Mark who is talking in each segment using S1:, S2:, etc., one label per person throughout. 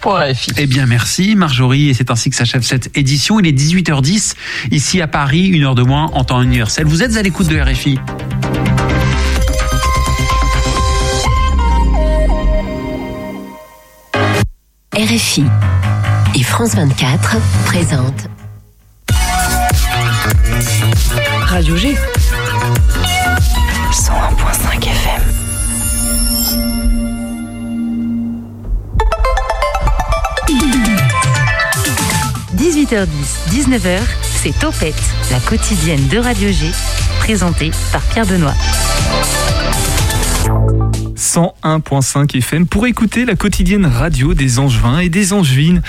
S1: pour RFI.
S2: Eh bien, merci Marjorie. Et c'est ainsi que s'achève cette édition. Il est 18h10 ici à Paris, une heure de moins en temps universel. Vous êtes à l'écoute de RFI.
S3: RFI et France 24 présentent Radio G 101.5 18h10, 19h, c'est Topette, la quotidienne de Radio G, présentée par Pierre Benoît.
S4: 101.5 FM pour écouter la quotidienne radio des Angevins et des Angevines.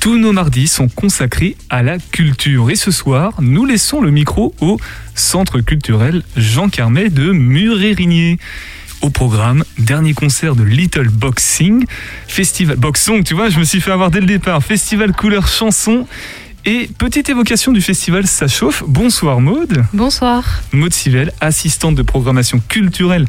S4: Tous nos mardis sont consacrés à la culture. Et ce soir, nous laissons le micro au Centre culturel Jean Carmet de Murérigné. Au programme, dernier concert de Little Boxing, festival Boxing, tu vois, je me suis fait avoir dès le départ, festival couleur chanson et petite évocation du festival Ça chauffe. Bonsoir Maude.
S5: Bonsoir.
S4: Maude Civelle, assistante de programmation culturelle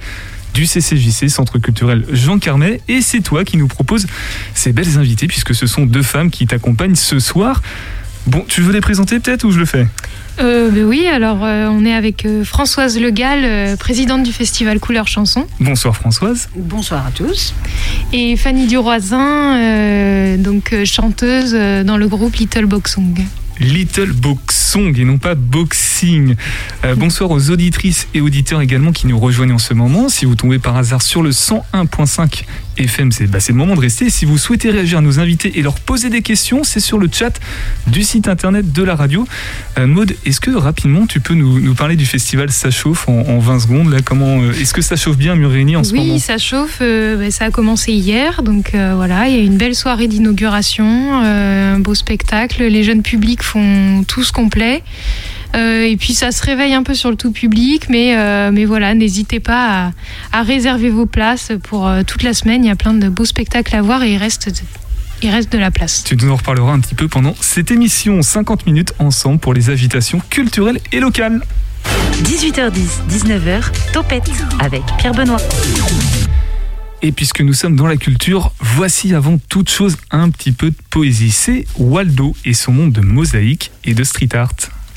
S4: du CCJC, Centre culturel Jean Carmet. Et c'est toi qui nous proposes ces belles invités, puisque ce sont deux femmes qui t'accompagnent ce soir. Bon, tu veux les présenter peut-être ou je le fais
S5: euh, ben oui, alors euh, on est avec euh, Françoise Legal, euh, présidente du festival Couleur Chanson.
S4: Bonsoir Françoise.
S6: Bonsoir à tous.
S5: Et Fanny Duroisin, euh, donc euh, chanteuse euh, dans le groupe Little Boxong.
S4: Little Boxong et non pas Boxing. Euh, bonsoir aux auditrices et auditeurs également qui nous rejoignent en ce moment. Si vous tombez par hasard sur le 101.5 FM, c'est bah, c'est le moment de rester. Si vous souhaitez réagir à nos invités et leur poser des questions, c'est sur le chat du site internet de la radio. Euh, Maude, est-ce que rapidement tu peux nous, nous parler du festival Ça chauffe en, en 20 secondes là, comment, euh, Est-ce que ça chauffe bien à Murigny en ce moment?
S5: Oui, ça chauffe. euh, ben, ça a commencé hier, donc voilà, il y a une belle soirée d'inauguration, un beau spectacle. Les jeunes publics font tous complet. Euh, et puis ça se réveille un peu sur le tout public, mais, euh, mais voilà, n'hésitez pas à, à réserver vos places pour euh, toute la semaine. Il y a plein de beaux spectacles à voir et il reste, il reste de la place.
S4: Tu nous en reparleras un petit peu pendant cette émission. 50 minutes ensemble pour les invitations culturelles et locales.
S3: 18h10, 19h, Topette avec Pierre Benoît.
S4: Et puisque nous sommes dans la culture, voici avant toute chose un petit peu de poésie. C'est Waldo et son monde de mosaïque et de street art.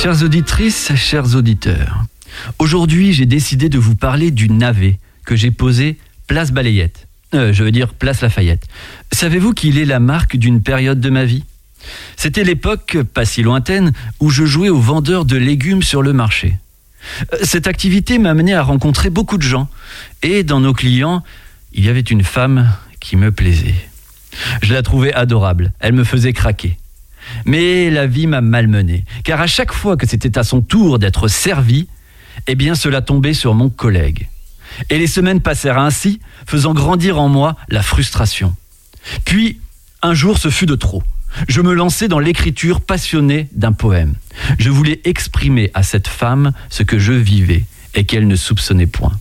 S7: Chères auditrices, chers auditeurs, aujourd'hui j'ai décidé de vous parler du navet que j'ai posé place Balayette. Euh, je veux dire place Lafayette. Savez-vous qu'il est la marque d'une période de ma vie? C'était l'époque, pas si lointaine, où je jouais au vendeur de légumes sur le marché. Euh, Cette activité m'a amené à rencontrer beaucoup de gens. Et dans nos clients, il y avait une femme qui me plaisait. Je la trouvais adorable. Elle me faisait craquer. Mais la vie m'a malmené, car à chaque fois que c'était à son tour d'être servi, eh bien cela tombait sur mon collègue. Et les semaines passèrent ainsi, faisant grandir en moi la frustration. Puis, un jour, ce fut de trop. Je me lançai dans l'écriture passionnée d'un poème. Je voulais exprimer à cette femme ce que je vivais et qu'elle ne soupçonnait point.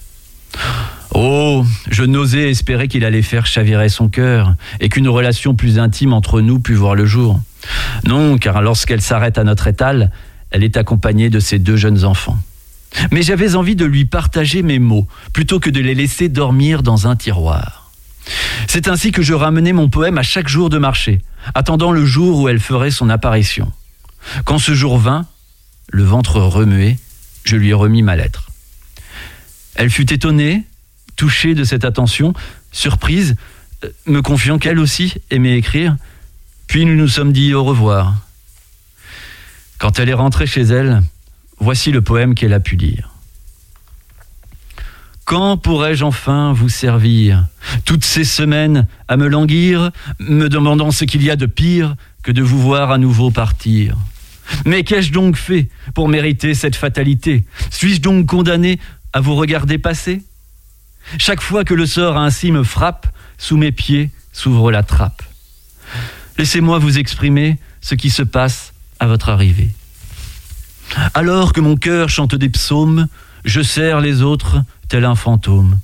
S7: Oh, je n'osais espérer qu'il allait faire chavirer son cœur et qu'une relation plus intime entre nous pût voir le jour. Non, car lorsqu'elle s'arrête à notre étal, elle est accompagnée de ses deux jeunes enfants. Mais j'avais envie de lui partager mes mots, plutôt que de les laisser dormir dans un tiroir. C'est ainsi que je ramenais mon poème à chaque jour de marché, attendant le jour où elle ferait son apparition. Quand ce jour vint, le ventre remué, je lui remis ma lettre. Elle fut étonnée, touchée de cette attention, surprise, euh, me confiant qu'elle aussi aimait écrire, puis nous nous sommes dit au revoir. Quand elle est rentrée chez elle, voici le poème qu'elle a pu lire. Quand pourrais-je enfin vous servir? Toutes ces semaines à me languir, me demandant ce qu'il y a de pire que de vous voir à nouveau partir. Mais qu'ai-je donc fait pour mériter cette fatalité? Suis-je donc condamné à vous regarder passer? Chaque fois que le sort ainsi me frappe, sous mes pieds s'ouvre la trappe. Laissez-moi vous exprimer ce qui se passe à votre arrivée. Alors que mon cœur chante des psaumes, je serre les autres tel un fantôme.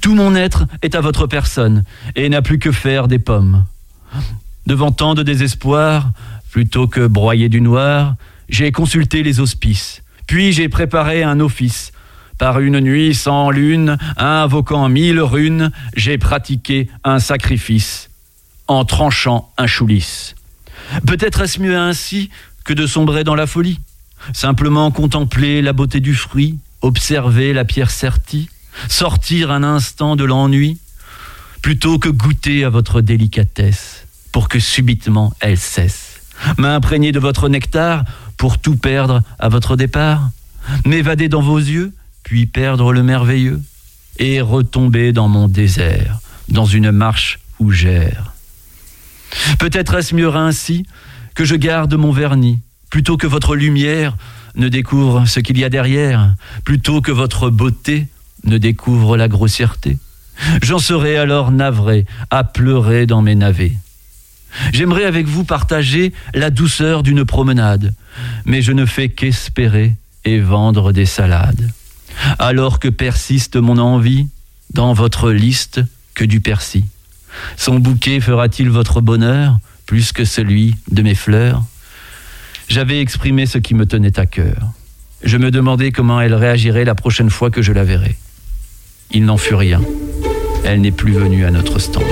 S7: Tout mon être est à votre personne et n'a plus que faire des pommes. Devant tant de désespoir, plutôt que broyer du noir, j'ai consulté les hospices, puis j'ai préparé un office. Par une nuit sans lune, invoquant mille runes, j'ai pratiqué un sacrifice en tranchant un choulis. Peut-être est-ce mieux ainsi que de sombrer dans la folie Simplement contempler la beauté du fruit, observer la pierre sertie, sortir un instant de l'ennui, plutôt que goûter à votre délicatesse, pour que subitement elle cesse. M'imprégner de votre nectar pour tout perdre à votre départ, m'évader dans vos yeux, puis perdre le merveilleux, et retomber dans mon désert, dans une marche ougère. Peut-être est-ce mieux ainsi que je garde mon vernis, plutôt que votre lumière ne découvre ce qu'il y a derrière, plutôt que votre beauté ne découvre la grossièreté. J'en serai alors navré à pleurer dans mes navets. J'aimerais avec vous partager la douceur d'une promenade, mais je ne fais qu'espérer et vendre des salades. Alors que persiste mon envie, dans votre liste que du persil. Son bouquet fera-t-il votre bonheur plus que celui de mes fleurs? J'avais exprimé ce qui me tenait à cœur. Je me demandais comment elle réagirait la prochaine fois que je la verrais. Il n'en fut rien. Elle n'est plus venue à notre stand.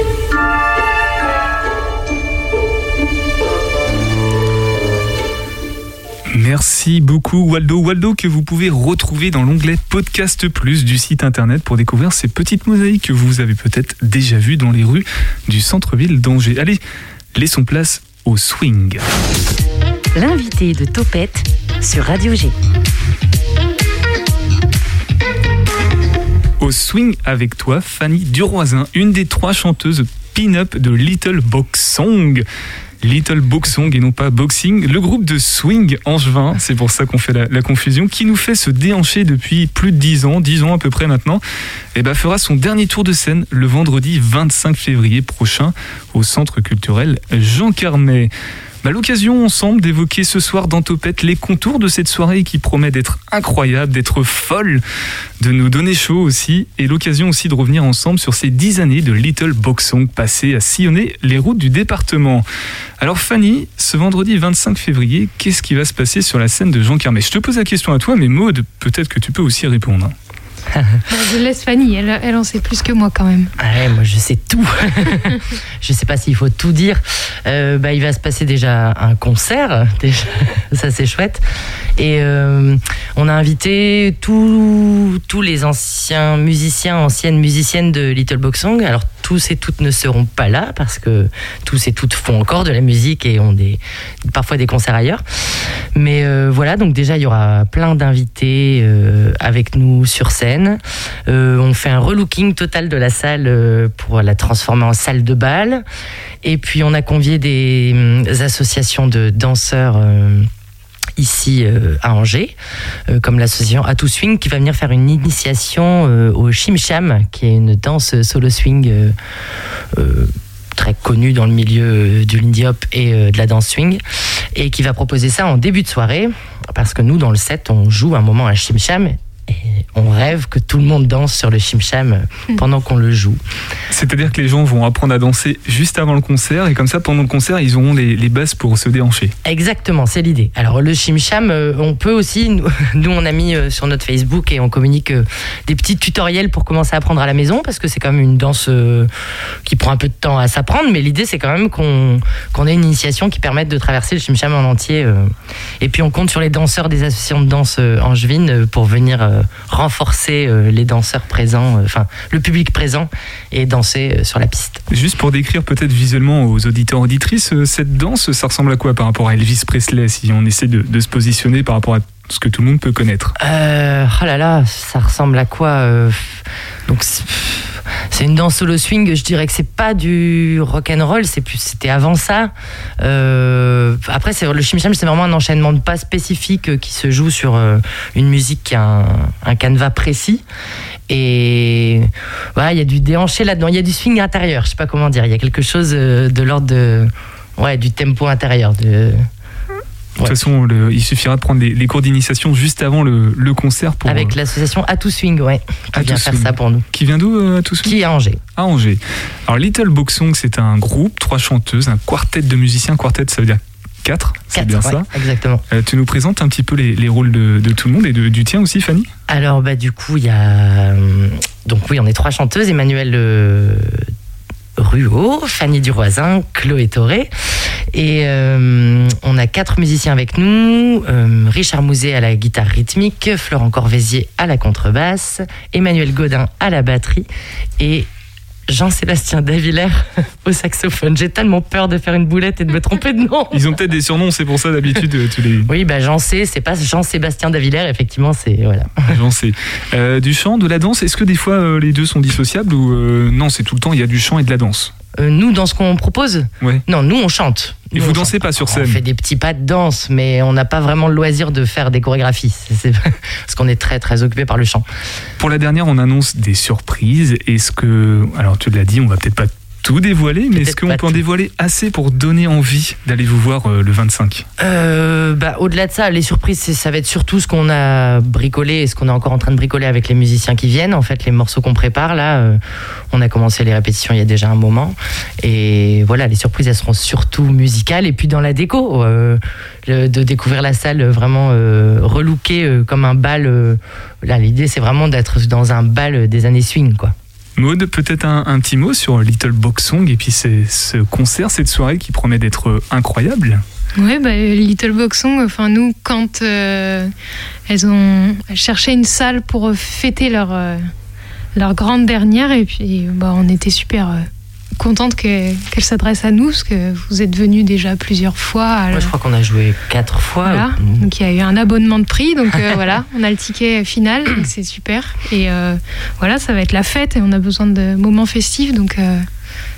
S4: Merci beaucoup Waldo. Waldo que vous pouvez retrouver dans l'onglet Podcast Plus du site internet pour découvrir ces petites mosaïques que vous avez peut-être déjà vues dans les rues du centre-ville d'Angers. Allez, laissons place au swing.
S3: L'invité de Topette sur Radio G.
S4: Au swing avec toi, Fanny Duroisin, une des trois chanteuses pin-up de Little Box Song. Little Box Song et non pas Boxing, le groupe de swing angevin, c'est pour ça qu'on fait la, confusion, qui nous fait se déhancher depuis plus de 10 ans, 10 ans à peu près maintenant, et ben fera son dernier tour de scène le vendredi 25 février prochain au Centre culturel Jean Carmet. Bah, l'occasion ensemble d'évoquer ce soir dans Topette les contours de cette soirée qui promet d'être incroyable, d'être folle, de nous donner chaud aussi, et l'occasion aussi de revenir ensemble sur ces dix années de Little Box Song passées à sillonner les routes du département. Alors Fanny, ce vendredi 25 février, qu'est-ce qui va se passer sur la scène de Jean Carmet? Je te pose la question à toi, mais Maude, peut-être que tu peux aussi répondre.
S5: je laisse Fanny, elle, elle, en sait plus que moi quand même.
S1: Ouais, moi je sais tout. je sais pas s'il faut tout dire. Euh, bah, il va se passer déjà un concert, déjà. ça c'est chouette. Et euh, on a invité tous, tous les anciens musiciens, anciennes musiciennes de Little Box Song. Alors tous et toutes ne seront pas là parce que tous et toutes font encore de la musique et ont des, parfois des concerts ailleurs. Mais euh, voilà, donc déjà il y aura plein d'invités euh, avec nous sur scène. Euh, on fait un relooking total de la salle pour la transformer en salle de bal. Et puis on a convié des, des associations de danseurs euh, à Angers, euh, comme l'association Atou Swing, qui va venir faire une initiation euh, au Chim Cham, qui est une danse solo swing très connue dans le milieu du lindy hop et de la danse swing, et qui va proposer ça en début de soirée, parce que nous, dans le set, on joue un moment à Chim Cham, et on rêve que tout le monde danse sur le chim-cham pendant qu'on le joue.
S4: C'est-à-dire que les gens vont apprendre à danser juste avant le concert et comme ça, pendant le concert, ils auront les, les bases pour se déhancher.
S1: Exactement, c'est l'idée. Alors le chim-cham, euh, on peut aussi, nous, on a mis euh, sur notre Facebook et on communique euh, des petits tutoriels pour commencer à apprendre à la maison parce que c'est quand même une danse qui prend un peu de temps à s'apprendre, mais l'idée c'est quand même qu'on qu'on ait une initiation qui permette de traverser le chim-cham en entier. Et puis on compte sur les danseurs des associations de danse angevines pour venir renforcer euh, les danseurs présents, euh, enfin le public présent et danser euh, sur la piste.
S4: Juste pour décrire peut-être visuellement aux auditeurs auditrices, cette danse, ça ressemble à quoi par rapport à Elvis Presley si on essaie de, de se positionner par rapport à ce que tout le monde peut connaître?
S1: Euh, Oh là là, ça ressemble à quoi euh, Donc c'est une danse solo swing. Je dirais que c'est pas du rock and roll, c'est plus c'était avant ça. Euh, après, c'est le chim cham, c'est vraiment un enchaînement de pas spécifique qui se joue sur une musique qui a un, un canevas précis. Et voilà, il y a du déhanché là-dedans, il y a du swing intérieur, je sais pas comment dire. Il y a quelque chose euh, de l'ordre de, ouais, du tempo intérieur. De,
S4: De toute façon, le- il suffira de prendre les, les cours d'initiation juste avant le, le concert pour
S1: avec
S4: euh,
S1: l'association Atou Swing, ouais, qui
S4: Atou
S1: vient faire
S4: Swing.
S1: ça pour nous.
S4: qui vient d'où euh, tout ce
S1: Qui est à Angers.
S4: à Angers. Alors Little Box Song, c'est un groupe, trois chanteuses, un quartet de musiciens. Quartet, ça veut dire quatre, c'est bien
S1: ouais,
S4: ça.
S1: Exactement.
S4: Euh, tu nous présentes un petit peu les, les rôles de, de tout le monde et de- du tien aussi, Fanny?
S1: Alors, bah, du coup, il y a. euh, Donc, oui, on est trois chanteuses Emmanuel Ruot, Fanny Duroisin, Chloé Toré. Et euh, on a quatre musiciens avec nous euh, Richard Mouzet à la guitare rythmique, Florent Corvézier à la contrebasse, Emmanuel Godin à la batterie et. Jean-Sébastien Davillers au saxophone. J'ai tellement peur de faire une boulette et de me tromper de nom.
S4: Ils ont peut-être des surnoms, c'est pour ça d'habitude euh, tu les
S1: Oui, bah Jean C, c'est pas Jean-Sébastien Davillers, effectivement, c'est voilà.
S4: j'en sais. Euh, du chant, de la danse, est-ce que des fois euh, les deux sont dissociables ou non, c'est tout le temps il y a du chant et de la danse?
S1: Euh, nous, dans ce qu'on propose
S4: Ouais.
S1: Non, nous, on chante.
S4: Et
S1: Nous,
S4: vous
S1: on
S4: dansez
S1: chante.
S4: pas sur
S1: On
S4: scène
S1: fait des petits pas de danse, mais on n'a pas vraiment le loisir de faire des chorégraphies. C'est- Parce qu'on est très, très occupé par le chant.
S4: Pour la dernière, on annonce des surprises. Est-ce que, alors tu l'as dit, on va peut-être pas tout dévoiler, mais est-ce qu'on peut en dévoiler assez pour donner envie d'aller vous voir euh, le 25
S1: Euh, bah, Au-delà de ça, les surprises, c'est- ça va être surtout ce qu'on a bricolé et ce qu'on est encore en train de bricoler avec les musiciens qui viennent. En fait, les morceaux qu'on prépare, là, euh, on a commencé les répétitions il y a déjà un moment. Et voilà, les surprises, elles seront surtout musicales. Et puis dans la déco, le- de découvrir la salle vraiment relookée comme un bal. là, l'idée, c'est vraiment d'être dans un bal des années swing, quoi.
S4: Maud, peut-être un, petit mot sur Little Box Song et puis ce concert, cette soirée qui promet d'être incroyable.
S5: Ouais, bah, Little Box Song, enfin nous, quand euh, elles ont cherché une salle pour fêter leur, euh, leur grande dernière, et puis bah, on était super euh, contente que- qu'elles s'adressent à nous, parce que vous êtes venus déjà plusieurs fois.
S1: Moi, je crois qu'on a joué quatre fois.
S5: Voilà.
S1: Mmh.
S5: Donc il y a eu un abonnement de prix, donc euh, voilà, on a le ticket final, donc c'est super. Et euh, voilà, ça va être la fête et on a besoin de moments festifs, donc euh,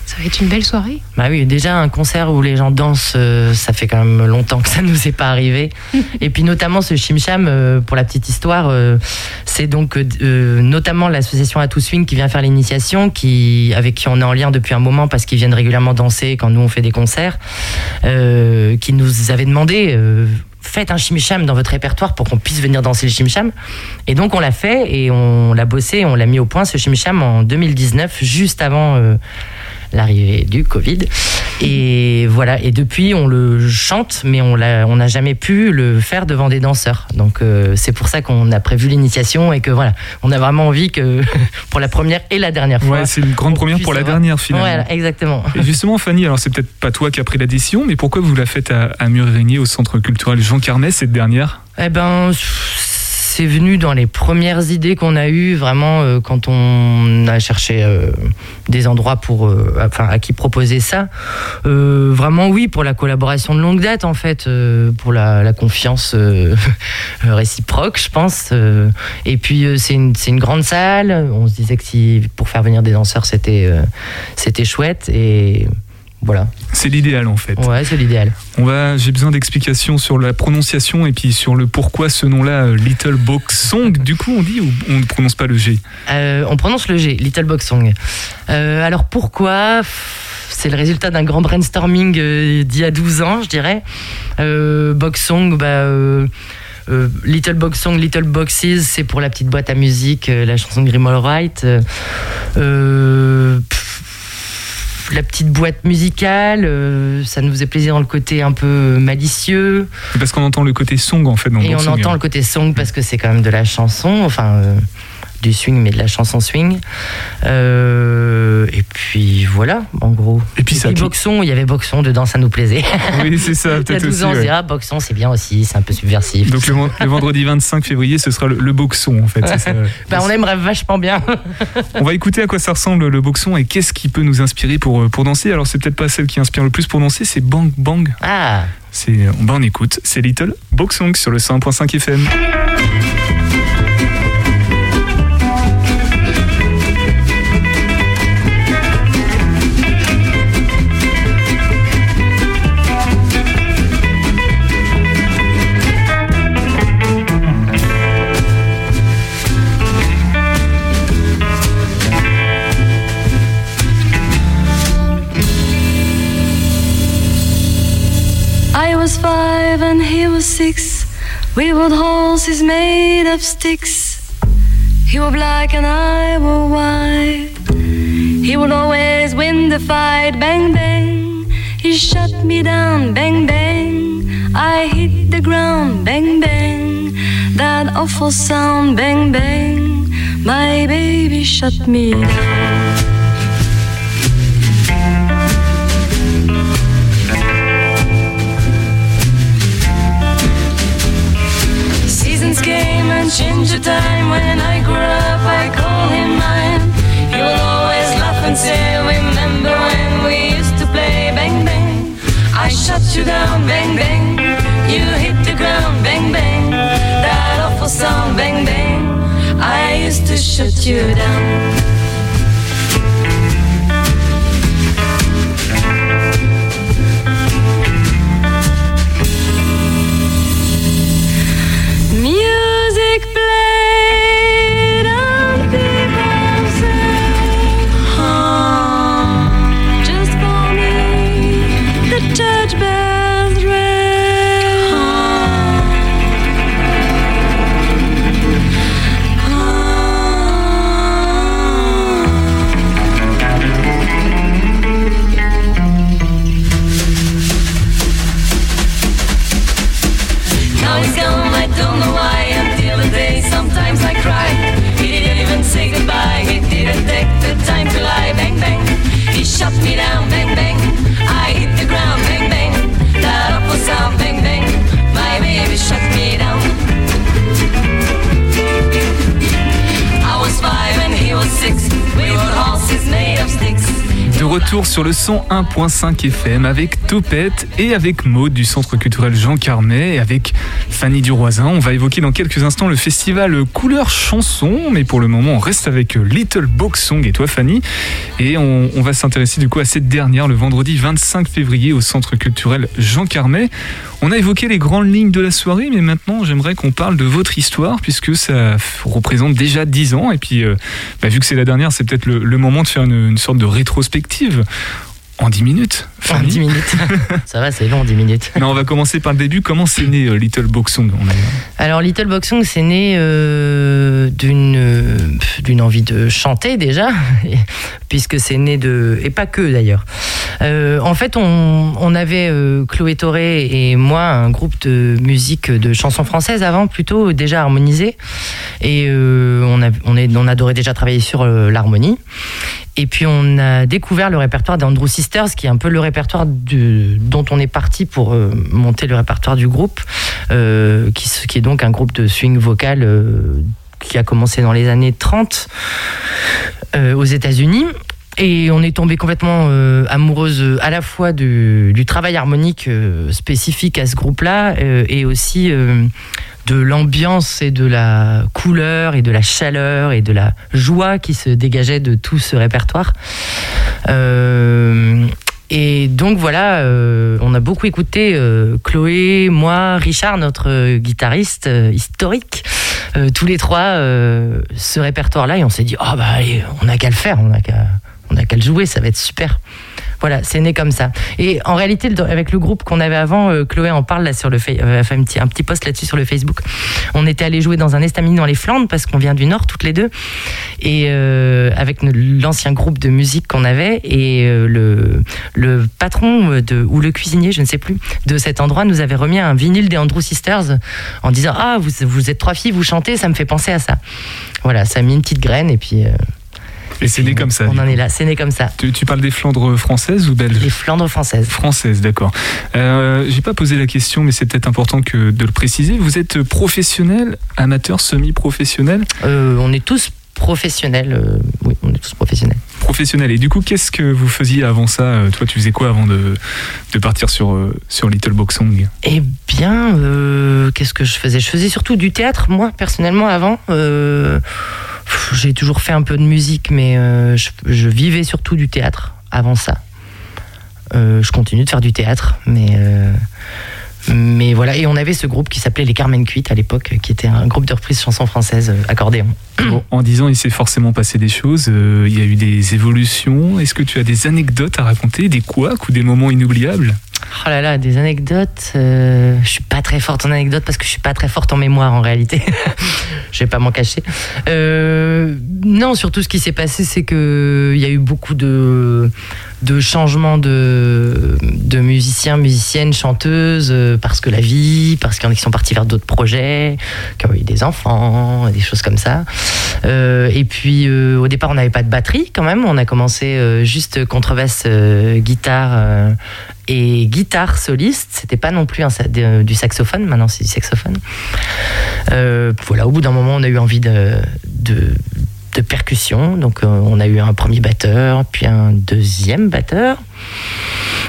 S5: ça va être une belle soirée.
S1: Bah oui, déjà un concert où les gens dansent, euh, ça fait quand même longtemps que ça nous est pas arrivé. Et puis notamment ce chimcham, euh, pour la petite histoire, euh, c'est donc euh, notamment l'association Atou Swing qui vient faire l'initiation, qui avec qui on est en lien depuis un moment parce qu'ils viennent régulièrement danser quand nous on fait des concerts, qui nous avait demandé. Faites un chimcham dans votre répertoire pour qu'on puisse venir danser le chimcham. Et donc on l'a fait et on l'a bossé, on l'a mis au point ce chimcham en 2019, juste avant euh, l'arrivée du Covid. Et voilà, et depuis on le chante, mais on n'a jamais pu le faire devant des danseurs. Donc euh, c'est pour ça qu'on a prévu l'initiation et que voilà, on a vraiment envie que pour la première et la dernière fois.
S4: Ouais, c'est une grande première pour la
S1: avoir-
S4: dernière finalement.
S1: Voilà, exactement.
S4: Et justement, Fanny, alors c'est peut-être pas toi qui as pris la décision, mais pourquoi vous la faites à, à Mur-Régnier au centre culturel Jean Carmet cette dernière?
S1: Eh ben, c'est venu dans les premières idées qu'on a eues, vraiment, euh, quand on a cherché euh, des endroits pour, euh, enfin, à qui proposer ça. Vraiment, oui, pour la collaboration de longue date, en fait, pour la, confiance réciproque, je pense. et puis, c'est une, une grande salle. On se disait que si, pour faire venir des danseurs, c'était, c'était chouette. Et voilà.
S4: C'est l'idéal en fait.
S1: Ouais, c'est l'idéal.
S4: On va, j'ai besoin d'explications sur la prononciation et puis sur le pourquoi ce nom-là, euh, Little Box Song. Du coup, on dit ou on ne prononce pas le G?
S1: Euh, on prononce le G, Little Box Song. Euh, alors pourquoi? C'est le résultat d'un grand brainstorming euh, d'il y a 12 ans, je dirais. Box Song, bah, euh, Little Box Song, Little Boxes, c'est pour la petite boîte à musique, euh, la chanson de. Euh, pff, la petite boîte musicale, euh, ça nous faisait plaisir dans le côté un peu malicieux.
S4: C'est parce qu'on entend le côté song en fait dans
S1: Et on entend le côté song parce que c'est quand même de la chanson, enfin euh, du swing, mais de la chanson swing. Euh, et puis voilà, en gros.
S4: Et puis ça.
S1: Boxon, il y avait Boxon dedans, ça nous plaisait.
S4: Oui, c'est ça, peut-être
S1: 12
S4: aussi.
S1: ans, on se
S4: ouais.
S1: dit, ah, Boxon, c'est bien aussi, c'est un peu subversif.
S4: Donc le, ven- le vendredi 25 février, ce sera le, le boxon en fait. ça.
S1: Bah, on aimerait vachement bien.
S4: On va écouter à quoi ça ressemble le boxon et qu'est-ce qui peut nous inspirer pour, euh, pour danser. Alors c'est peut-être pas celle qui inspire le plus pour danser, c'est Bang Bang.
S1: Ah,
S4: C'est, bah, on écoute, c'est Little Boxong sur le 101.5 FM.
S6: Was six. We rode horses made of sticks. He were black and I were white. He would always win the fight. Bang, bang. He shut me down. Bang, bang. I hit the ground. Bang, bang. That awful sound. Bang, bang. My baby shut me down. And changed the time. When I grew up, I called him mine. He will always laugh and say, Remember when we used to play bang bang? I shut you down, bang bang. You hit the ground, bang bang. That awful sound, bang bang. I used to shut you down.
S4: Retour sur le 101.5 FM avec Topette et avec Maud du Centre culturel Jean Carmet et avec Fanny Duroisin. On va évoquer dans quelques instants le festival Couleur Chanson, mais pour le moment on reste avec Little Box Song et toi Fanny? Et on, va s'intéresser du coup à cette dernière le vendredi 25 février au Centre culturel Jean Carmet. On a évoqué les grandes lignes de la soirée, mais maintenant j'aimerais qu'on parle de votre histoire puisque ça représente déjà 10 ans. Et puis, euh, bah, vu que c'est la dernière, c'est peut-être le, moment de faire une sorte de rétrospective en 10 minutes.
S1: En
S4: Fanny
S1: 10 minutes. Ça va, c'est long, 10 minutes.
S4: Non, on va commencer par le début. Comment c'est né euh, Little Box Song On a-
S1: Alors Little Box Song, c'est né euh, d'une euh, d'une envie de chanter déjà, puisque c'est né de et pas que d'ailleurs. Euh, en fait, on, on avait Chloé Toré et moi un groupe de musique de chansons françaises avant, plutôt déjà harmonisé, et on, a, on, est, on adorait déjà travailler sur l'harmonie. Et puis on a découvert le répertoire d'Andrew Sisters, qui est un peu le répertoire dont on est parti pour euh, monter le répertoire du groupe, euh, qui, est donc un groupe de swing vocal euh, qui a commencé dans les années 30 euh, aux États-Unis. Et on est tombé complètement euh, amoureuse euh, à la fois du, du travail harmonique euh, spécifique à ce groupe-là euh, et aussi euh, de l'ambiance et de la couleur et de la chaleur et de la joie qui se dégageait de tout ce répertoire. Euh, et donc voilà, on a beaucoup écouté Chloé, moi, Richard, notre guitariste historique, tous les trois, ce répertoire-là, et on s'est dit, oh bah allez, on n'a qu'à le faire, on n'a qu'à, on n'a qu'à le jouer, ça va être super. Voilà, c'est né comme ça. Et en réalité, avec le groupe qu'on avait avant, euh, Chloé en parle là sur le fa- euh, fait un petit, post là-dessus sur le Facebook. On était allé jouer dans un estamine dans les Flandres parce qu'on vient du Nord toutes les deux, et euh, avec l'ancien groupe de musique qu'on avait et le patron ou le cuisinier, je ne sais plus, de cet endroit nous avait remis un vinyle des Andrew Sisters en disant ah vous vous êtes trois filles, vous chantez, ça me fait penser à ça. Voilà, ça a mis une petite graine et puis.
S4: Et c'est né comme ça.
S1: On en est là, c'est né comme ça.
S4: Tu, tu parles des Flandres françaises ou belges?
S1: Les Flandres françaises.
S4: Françaises, d'accord. Euh, J'ai pas posé la question, mais c'est peut-être important que de le préciser. Vous êtes professionnel, amateur, semi-professionnel?
S1: Euh, on est tous professionnels. euh, oui, on est tous professionnels.
S4: Professionnel. Et du coup, qu'est-ce que vous faisiez avant ça? Euh, Toi, tu faisais quoi avant de, de partir sur, sur Little Box Song?
S1: Eh bien, qu'est-ce que je faisais? Je faisais surtout du théâtre, moi, personnellement, avant. Euh, J'ai toujours fait un peu de musique, mais euh, je, je vivais surtout du théâtre avant ça. Euh, je continue de faire du théâtre, mais, euh, mais voilà. Et on avait ce groupe qui s'appelait les Carmen Cuites à l'époque, qui était un groupe de reprises chansons françaises accordéon.
S4: Bon, En disant, il s'est forcément passé des choses, il y a eu des évolutions. Est-ce que tu as des anecdotes à raconter, des couacs ou des moments inoubliables?
S1: Oh là là, des anecdotes. Euh, je suis pas très forte en anecdotes parce que je suis pas très forte en mémoire en réalité. je vais pas m'en cacher. Euh, non, surtout ce qui s'est passé, c'est que il y a eu beaucoup de changements de, musiciens, musiciennes, chanteuses, euh, parce que la vie, parce qu'il y en sont partis vers d'autres projets, qui ont eu des enfants, des choses comme ça. Euh, et puis au départ, on n'avait pas de batterie quand même. On a commencé juste contrebasse, guitare et guitare soliste. C'était pas non plus du saxophone. Maintenant, c'est du saxophone. Euh, voilà. Au bout d'un moment, on a eu envie de, percussion. Donc, euh, on a eu un premier batteur, puis un deuxième batteur.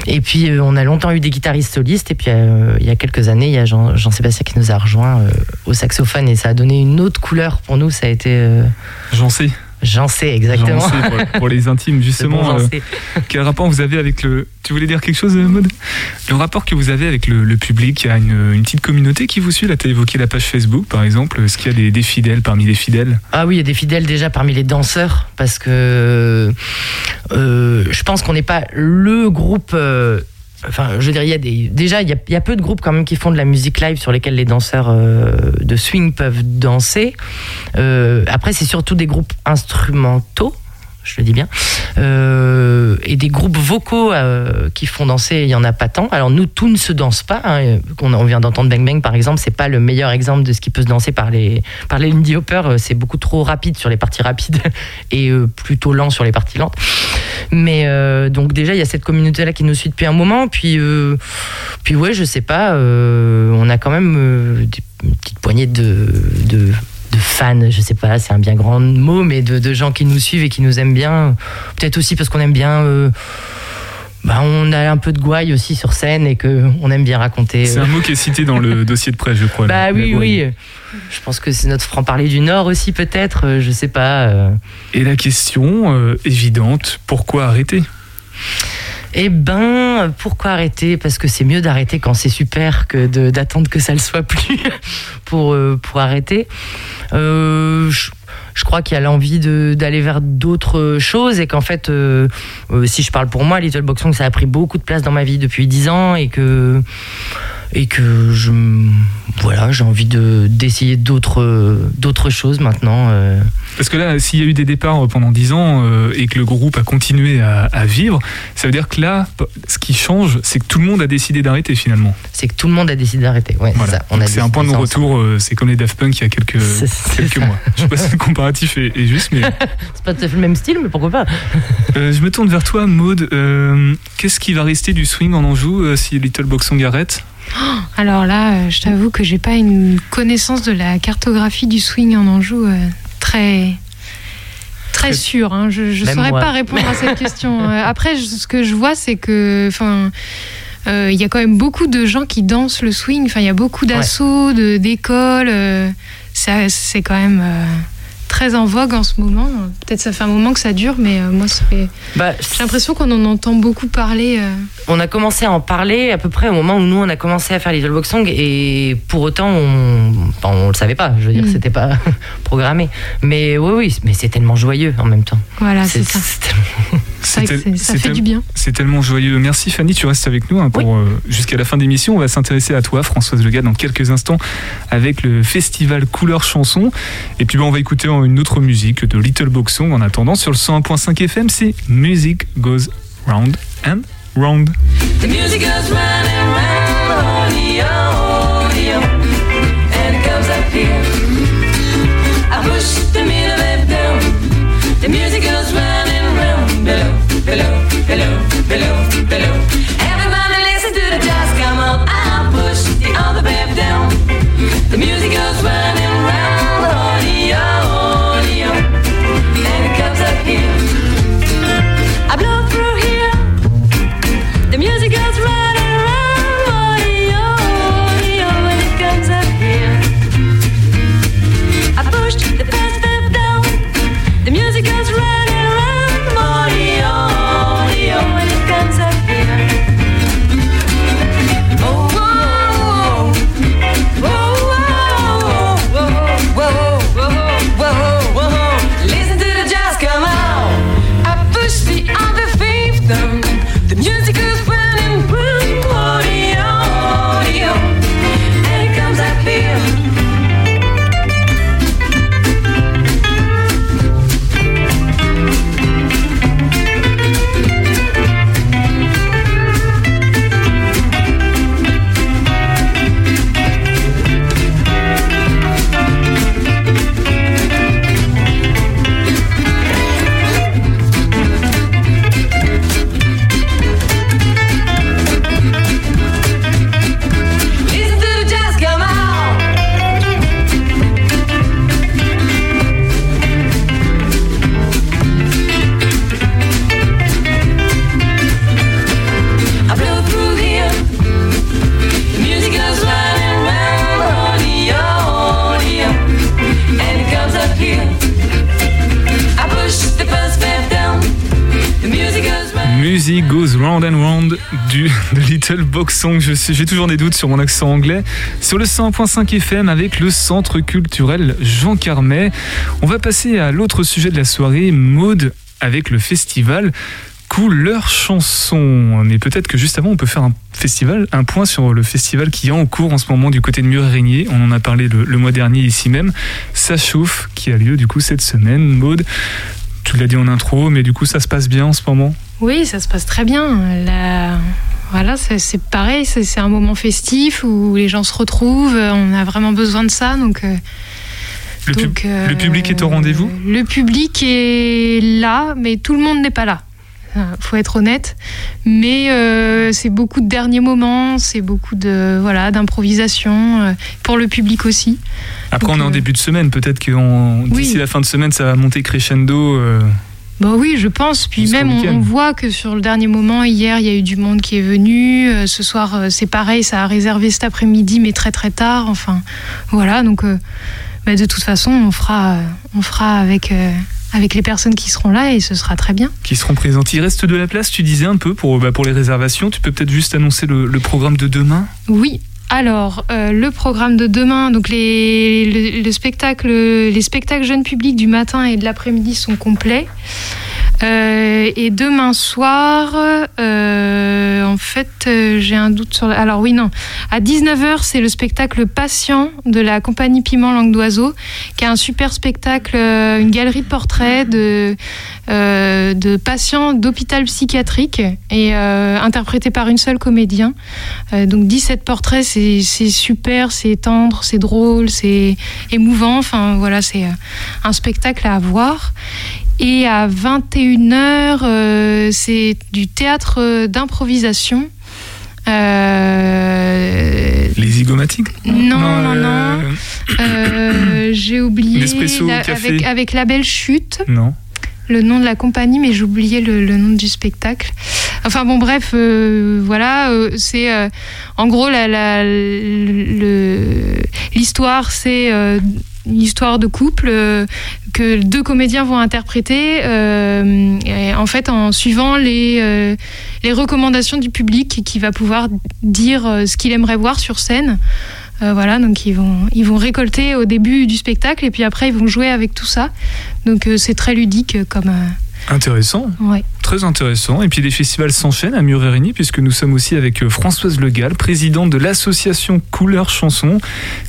S1: Et puis, euh, on a longtemps eu des guitaristes solistes. Et puis, il y a quelques années, il y a Jean- Jean-Sébastien qui nous a rejoint au saxophone. Et ça a donné une autre couleur pour nous. Ça a été.
S4: J'en sais.
S1: J'en sais exactement.
S4: Sais pour, pour les intimes,
S1: bon,
S4: justement. euh, quel rapport vous avez avec le. Tu voulais dire quelque chose, euh, Maud Le rapport que vous avez avec le, le public, il y a une, une petite communauté qui vous suit. Là, tu as évoqué la page Facebook, par exemple. Est-ce qu'il y a des, des fidèles parmi les fidèles?
S1: Ah oui, il y a des fidèles déjà parmi les danseurs parce que euh, je pense qu'on n'est pas le groupe. euh, Enfin, je veux dire, il y a des, déjà, il y, a, peu de groupes quand même qui font de la musique live sur lesquels les danseurs euh, de swing peuvent danser. Euh, après, c'est surtout des groupes instrumentaux, je le dis bien, Euh, et des groupes vocaux euh, qui font danser, il y en a pas tant. Alors nous, tout ne se danse pas. hein. On, vient d'entendre Bang Bang, par exemple, c'est pas le meilleur exemple de ce qui peut se danser par les par les Lindy Hopper. euh, C'est beaucoup trop rapide sur les parties rapides et plutôt lent sur les parties lentes. Mais donc déjà, il y a cette communauté-là qui nous suit depuis un moment. Puis, puis ouais, je sais pas, on a quand même des, une petite poignée de, de fans, je sais pas, c'est un bien grand mot, mais de, de gens qui nous suivent et qui nous aiment bien. Peut-être aussi parce qu'on aime bien. euh, bah, on a un peu de gouaille aussi sur scène et qu'on aime bien raconter.
S4: C'est
S1: euh,
S4: un mot qui est cité dans le dossier de presse, je crois.
S1: bah
S4: la-
S1: oui,
S4: la
S1: oui. Je pense que c'est notre franc-parler du Nord aussi, peut-être. euh, Je sais pas. euh.
S4: Et la question euh, évidente, pourquoi arrêter?
S1: Eh ben, pourquoi arrêter? Parce que c'est mieux d'arrêter quand c'est super que d'attendre que ça le soit plus pour, euh, pour arrêter. Euh, je, crois qu'il y a l'envie d'aller vers d'autres choses et qu'en fait, euh, si je parle pour moi, Little Box Song, ça a pris beaucoup de place dans ma vie depuis 10 ans et que et que je voilà j'ai envie de d'essayer d'autres d'autres choses maintenant euh.
S4: Parce que là, s'il y a eu des départs pendant 10 ans euh, et que le groupe a continué à, à vivre, ça veut dire que là, ce qui change, c'est que tout le monde a décidé d'arrêter finalement.
S1: c'est que tout le monde a décidé d'arrêter ouais
S4: Voilà.
S1: c'est ça on a
S4: Donc C'est un point de euh, c'est comme les Daft Punk il y a quelques, quelques
S1: ça.
S4: mois. Je sais pas si le comparatif est, est juste, mais
S1: c'est pas tout à fait le même style mais pourquoi pas
S4: euh, je me tourne vers toi, Maude. Euh, Qu'est-ce qui va rester du swing en Anjou euh, si Little Box Song arrête?
S5: Alors là, euh, je t'avoue que j'ai pas une connaissance de la cartographie du swing en Anjou euh, très très sûre. hein. Je ne saurais
S1: moi.
S5: pas répondre à cette question. Euh, Après, je- ce que je vois, c'est que, enfin. euh, Il y a quand même beaucoup de gens qui dansent le swing. Enfin, il y a beaucoup d'assauts, d'écoles. euh, c'est quand même très en vogue en ce moment. Peut-être ça fait un moment que ça dure, mais euh, moi, ça fait-
S1: bah,
S5: j'ai l'impression qu'on en entend beaucoup parler. euh.
S1: on a commencé à en parler à peu près au moment où nous on a commencé à faire Little Box Song et pour autant on, enfin, on le savait pas. Je veux dire,
S5: Mm.
S1: c'était pas programmé. Mais oui, oui, mais c'est tellement joyeux en même temps.
S5: Voilà, c'est ça.
S4: tel-
S5: ça
S4: c'est
S5: fait
S4: tel-
S5: du bien.
S4: C'est tellement joyeux. Merci Fanny, tu restes avec nous hein, pour euh, jusqu'à la fin d'émission. On va s'intéresser à toi, Françoise Lega, dans quelques instants avec le festival Couleur Chanson. Et puis bah, on va écouter une autre musique de Little Box Song en attendant sur le 101.5 FM. C'est Music Goes Round and Round.
S6: The music goes round and Music Goes Round and Round
S4: du Little Box Song. J'ai toujours des doutes sur mon accent anglais. Sur le 100.5 FM avec le Centre culturel Jean Carmet. On va passer à l'autre sujet de la soirée, mode avec le festival Couleur Chanson. Mais peut-être que juste avant, on peut faire un festival, un point sur le festival qui est en cours en ce moment du côté de Mur-Régnier. On en a parlé le, le mois dernier ici même. Ça chauffe, qui a lieu du coup cette semaine. Maude, tu l'as dit en intro, mais du coup ça se passe bien en ce moment?
S5: Oui, ça se passe très bien. La- Voilà, c'est pareil, c'est un moment festif où les gens se retrouvent. On a vraiment besoin de ça, donc. euh,
S4: Le, pub-
S5: donc, euh,
S4: le public est au rendez-vous?
S5: Le public est là, mais tout le monde n'est pas là. Faut être honnête, mais euh, c'est beaucoup de derniers moments, c'est beaucoup de voilà d'improvisation euh, pour le public aussi.
S4: Après,
S5: Donc,
S4: on est en
S5: euh,
S4: début de semaine. Peut-être que d'ici
S5: Oui.
S4: la fin de semaine, ça va monter crescendo. euh,
S5: Bah oui, je pense. Puis même, on, voit que sur le dernier moment, hier, il y a eu du monde qui est venu. Ce soir, c'est pareil, ça a réservé cet après-midi, mais très très tard. Enfin, voilà. Donc, bah, de toute façon, on fera, on fera avec, avec les personnes qui seront là et ce sera très bien.
S4: qui seront présentes. Il reste de la place, tu disais un peu pour, bah, pour les réservations. Tu peux peut-être juste annoncer le, le programme de demain?
S5: Oui. Alors, euh, le programme de demain, donc les, le, le spectacle, les spectacles jeunes publics du matin et de l'après-midi sont complets. Euh, et demain soir, euh, en fait, euh, j'ai un doute sur. Alors oui, non. À 19h, c'est le spectacle Patient de la compagnie Piment Langue d'Oiseau, qui a un super spectacle, une galerie de portraits de, patients d'hôpital psychiatrique et interprété par une seule comédien. Donc 17 portraits, c'est super, c'est tendre, c'est drôle, c'est émouvant. Enfin voilà, c'est un spectacle à voir. Et à 21h, euh, c'est du théâtre euh, d'improvisation. Euh,
S4: Les zygomatiques
S5: non, non, non. Euh, J'ai oublié
S4: café.
S5: avec, avec la belle chute
S4: Non.
S5: le nom de la compagnie, mais j'ai oublié le, le nom du spectacle. Enfin bon, bref, euh, voilà, c'est en gros la- la- l'histoire, c'est une histoire de couple euh, que deux comédiens vont interpréter, euh, en fait en suivant les euh, les recommandations du public qui va pouvoir dire ce qu'il aimerait voir sur scène. Voilà, donc ils vont, ils vont récolter au début du spectacle et puis après ils vont jouer avec tout ça. Donc c'est très ludique comme.
S4: Intéressant.
S5: ouais.
S4: Très intéressant. Et puis les festivals s'enchaînent à Mur-et-Régnier puisque nous sommes aussi avec euh, Françoise Le Gall, présidente de l'association Couleur Chanson,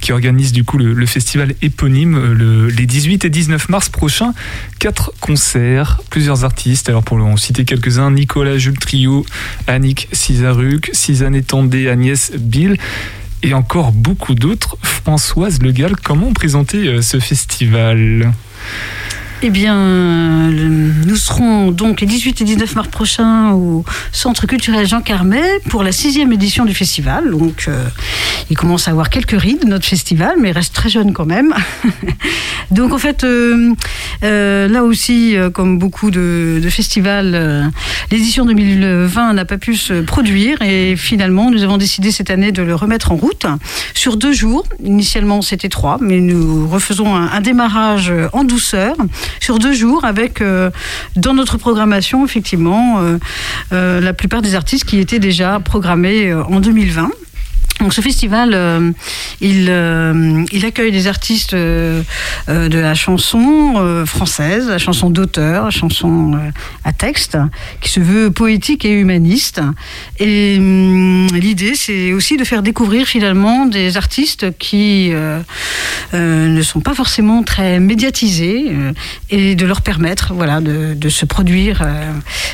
S4: qui organise du coup le, le festival éponyme euh, le- les 18 et 19 mars prochains. Quatre concerts, plusieurs artistes. Alors pour en citer quelques-uns, Nicolas Jules Trio, Annick Cizaruc, Suzanne Etandé, Agnès Bill et encore beaucoup d'autres. Françoise Le Gall, comment présenter euh, ce festival?
S8: Eh bien, nous serons donc les 18 et 19 mars prochains au Centre culturel Jean Carmet pour la sixième édition du festival. Donc, euh, il commence à avoir quelques rides, notre festival, mais il reste très jeune quand même. donc, en fait, euh, euh, là aussi, comme beaucoup de, festivals, l'édition 2020 n'a pas pu se produire et finalement, nous avons décidé cette année de le remettre en route sur deux jours. Initialement, c'était trois, mais nous refaisons un, démarrage en douceur sur deux jours avec euh, dans notre programmation effectivement euh, euh, la plupart des artistes qui étaient déjà programmés en 2020. Donc ce festival, euh, il, euh, il accueille des artistes euh, de la chanson française, la chanson d'auteur, la chanson à texte, qui se veut poétique et humaniste. Et hum, l'idée, c'est aussi de faire découvrir finalement des artistes qui ne sont pas forcément très médiatisés et de leur permettre voilà, de, de se produire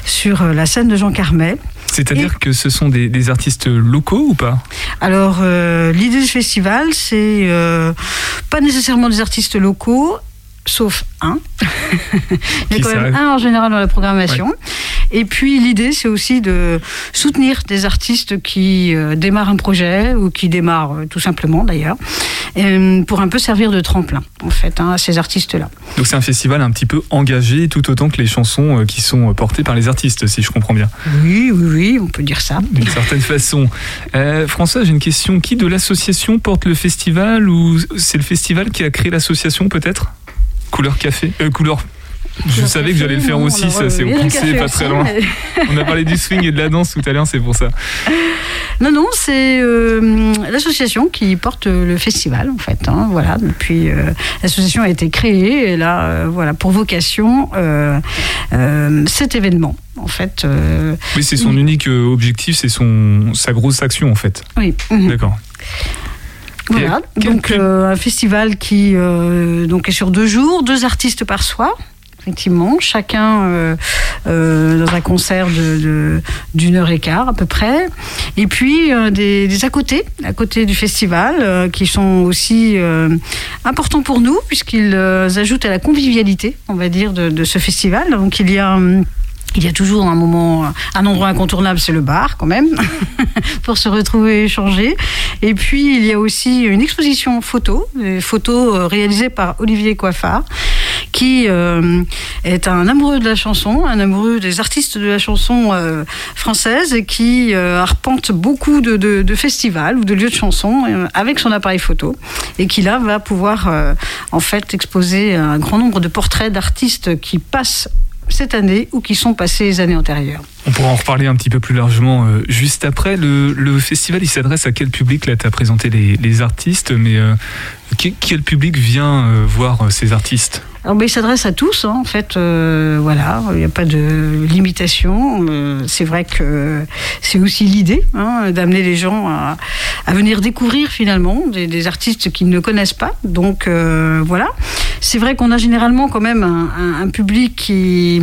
S8: sur la scène de Jean Carmet.
S4: C'est-à-dire que ce sont des, des artistes locaux ou pas?
S8: Alors, euh, l'idée du festival, c'est euh, pas nécessairement des artistes locaux, sauf un. Il y a quand même un en général dans la programmation. Et puis, l'idée, c'est aussi de soutenir des artistes qui euh, démarrent un projet ou qui démarrent euh, tout simplement d'ailleurs, euh, pour un peu servir de tremplin, en fait, hein, à ces artistes-là.
S4: Donc c'est un festival un petit peu engagé tout autant que les chansons qui sont portées par les artistes, si je comprends bien,
S8: Oui, oui, oui, on peut dire ça.
S4: d'une certaine façon. François, j'ai une question. Qui de l'association porte le festival ou c'est le festival qui a créé l'association peut-être? Couleur café euh, Couleur Je savais que j'allais le faire
S8: Non,
S4: aussi, ça
S8: euh,
S4: c'est Poussé, pas très loin. On a parlé du swing et de la danse tout à l'heure, c'est pour ça.
S8: Non, non, c'est euh, l'association qui porte le festival, en fait. hein, voilà, depuis euh, l'association a été créée, et là, euh, voilà, pour vocation euh, euh, cet événement, en fait. euh,
S4: Oui, c'est son unique euh, objectif, c'est son sa grosse action en fait.
S8: oui. mhm.
S4: D'accord.
S8: Voilà,
S4: quel
S8: donc euh, un festival qui euh, donc est sur deux jours, deux artistes par soir. Effectivement, chacun euh, euh, dans un concert de de- d'une heure et quart à peu près. Et puis euh, des, des à côté, à côté du festival, euh, qui sont aussi euh, importants pour nous puisqu'ils euh, ajoutent à la convivialité, on va dire, de, de ce festival. Donc il y a hum, il y a toujours un moment, un endroit incontournable, c'est le bar quand même, pour se retrouver et échanger. Et puis il y a aussi une exposition photo, des photos euh, réalisées par Olivier Coiffard, qui euh, est un amoureux de la chanson, un amoureux des artistes de la chanson euh, française et qui arpente beaucoup de, de- festivals ou de lieux de chansons avec son appareil photo et qui là va pouvoir en fait exposer un grand nombre de portraits d'artistes qui passent cette année ou qui sont passés les années antérieures.
S4: On pourra en reparler un petit peu plus largement euh, juste après. Le, festival, il s'adresse à quel public Là, tu as présenté les, artistes, mais euh, que- quel public vient euh, voir ces artistes?
S8: Alors, ben, il s'adresse à tous, hein, en fait. voilà, il n'y a pas de limitation. C'est vrai que c'est aussi l'idée hein, d'amener les gens à, venir découvrir finalement des, artistes qu'ils ne connaissent pas. Donc voilà. C'est vrai qu'on a généralement quand même un, public qui,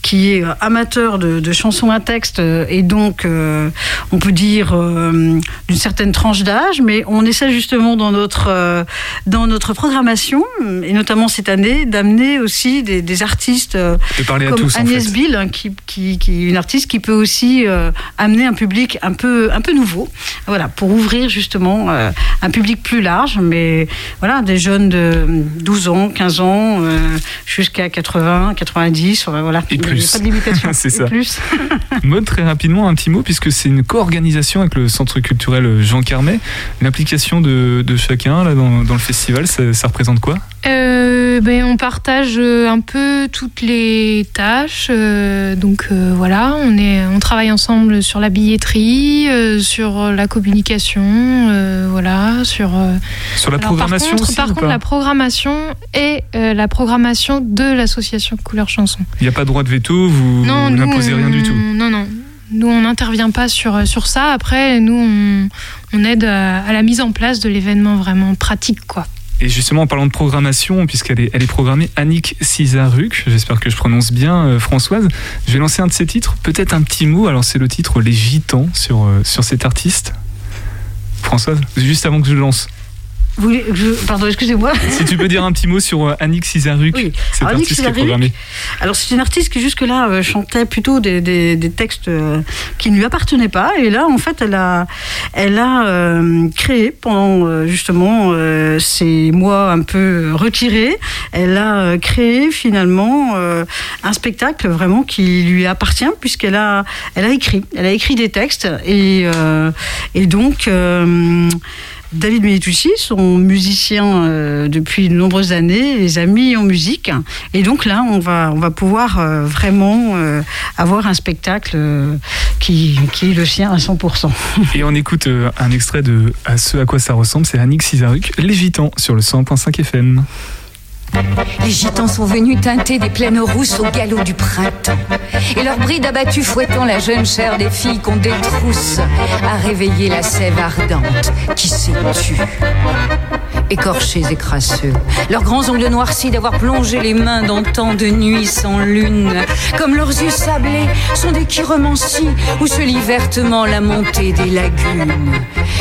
S8: qui est amateur de, de chansons à texte euh, et donc euh, on peut dire euh, d'une certaine tranche d'âge, mais on essaie justement dans notre euh, dans notre programmation et notamment cette année d'amener aussi des, des artistes
S4: De parler à
S8: comme
S4: tous, en
S8: Agnès
S4: fait.
S8: Bill, hein, qui, qui, une artiste qui peut aussi amener un public un peu, un peu nouveau, voilà, pour ouvrir justement un public plus large, mais voilà, des jeunes de 12 ans, 15 ans, jusqu'à 80, 90, euh, voilà.
S4: Et plus.
S8: Pas de limitation.
S4: C'est
S8: Et
S4: ça.
S8: Plus.
S4: Mode très rapidement un petit mot puisque c'est une co-organisation avec le centre culturel Jean Carmet. L'implication de, chacun là dans, le festival, ça représente quoi?
S5: Euh, ben, on partage euh, un peu toutes les tâches. euh, donc euh, voilà, on, est, on travaille ensemble sur la billetterie, sur la communication, voilà, sur.
S4: Sur la
S5: alors,
S4: programmation
S5: Par contre,
S4: aussi
S5: par contre la programmation et la programmation de l'association Couleur Chanson.
S4: Il n'y a pas de droit de veto, vous, n'imposez rien du tout.
S5: on- Non, non. Nous, on n'intervient pas sur, sur ça. Après, nous, on, on aide à, à la mise en place de l'événement vraiment pratique, quoi.
S4: Et justement, en parlant de programmation, puisqu'elle est, elle est programmée Annick Cizaruc, j'espère que je prononce bien, euh, Françoise, je vais lancer un de ses titres. Peut-être un petit mot, alors c'est le titre Les Gitans sur, euh, sur cet artiste. Françoise, juste avant que je lance.
S8: Vous voulez- je- pardon, excusez-moi.
S4: Si tu peux dire un petit mot sur euh, Annick Cizaruc,
S8: Oui.
S4: cet
S8: Alors, Annick
S4: artiste qui est
S8: Cizaruc,
S4: programmé.
S8: Alors c'est une artiste qui jusque-là euh, chantait plutôt des, des- des textes euh, qui ne lui appartenaient pas et là en fait elle a, elle a euh, créé pendant justement ces mois un peu retirés, elle a créé finalement un spectacle vraiment qui lui appartient puisqu'elle a, elle a écrit, elle a écrit des textes et, et donc David Menitucci, son musicien euh, depuis de nombreuses années, les a en musique. Et donc là, on va, on va pouvoir euh, vraiment euh, avoir un spectacle qui, qui est le sien à 100%.
S4: Et on écoute un extrait de à ce à quoi ça ressemble, c'est Annick Cizaruc, Les Gitans, sur le 100.5 FM.
S9: Les gitans sont venus teinter des plaines rousses au galop du printemps. Et leur bride abattue fouettant la jeune chair des filles qu'on détrousse a réveillé la sève ardente qui s'est tue. Écorchés et crasseux, leurs grands ongles noircis d'avoir plongé les mains dans tant de nuits sans lune, comme leurs yeux sablés sont des chiromancies où se lit vertement la montée des lagunes.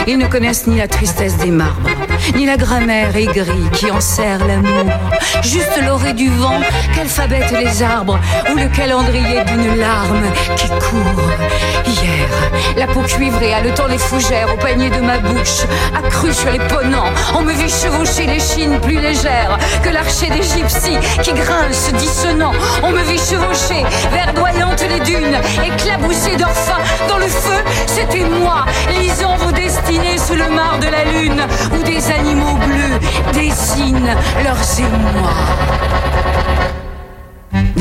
S9: Ils ne connaissent ni la tristesse des marbres, ni la grammaire aigrie qui enserre l'amour, juste l'orée du vent qu'alphabètent les arbres, ou le calendrier d'une larme qui court. Hier, la peau cuivrée haletant les fougères au panier de ma bouche, accrue sur les ponants, on me chevaucher les chines plus légères que l'archer des gypsies qui grince dissonant, on me vit chevaucher, verdoyantes les dunes, éclaboussées d'orphins dans le feu, c'était moi, lisant vos destinées sous le mar de la lune, où des animaux bleus dessinent leurs émois.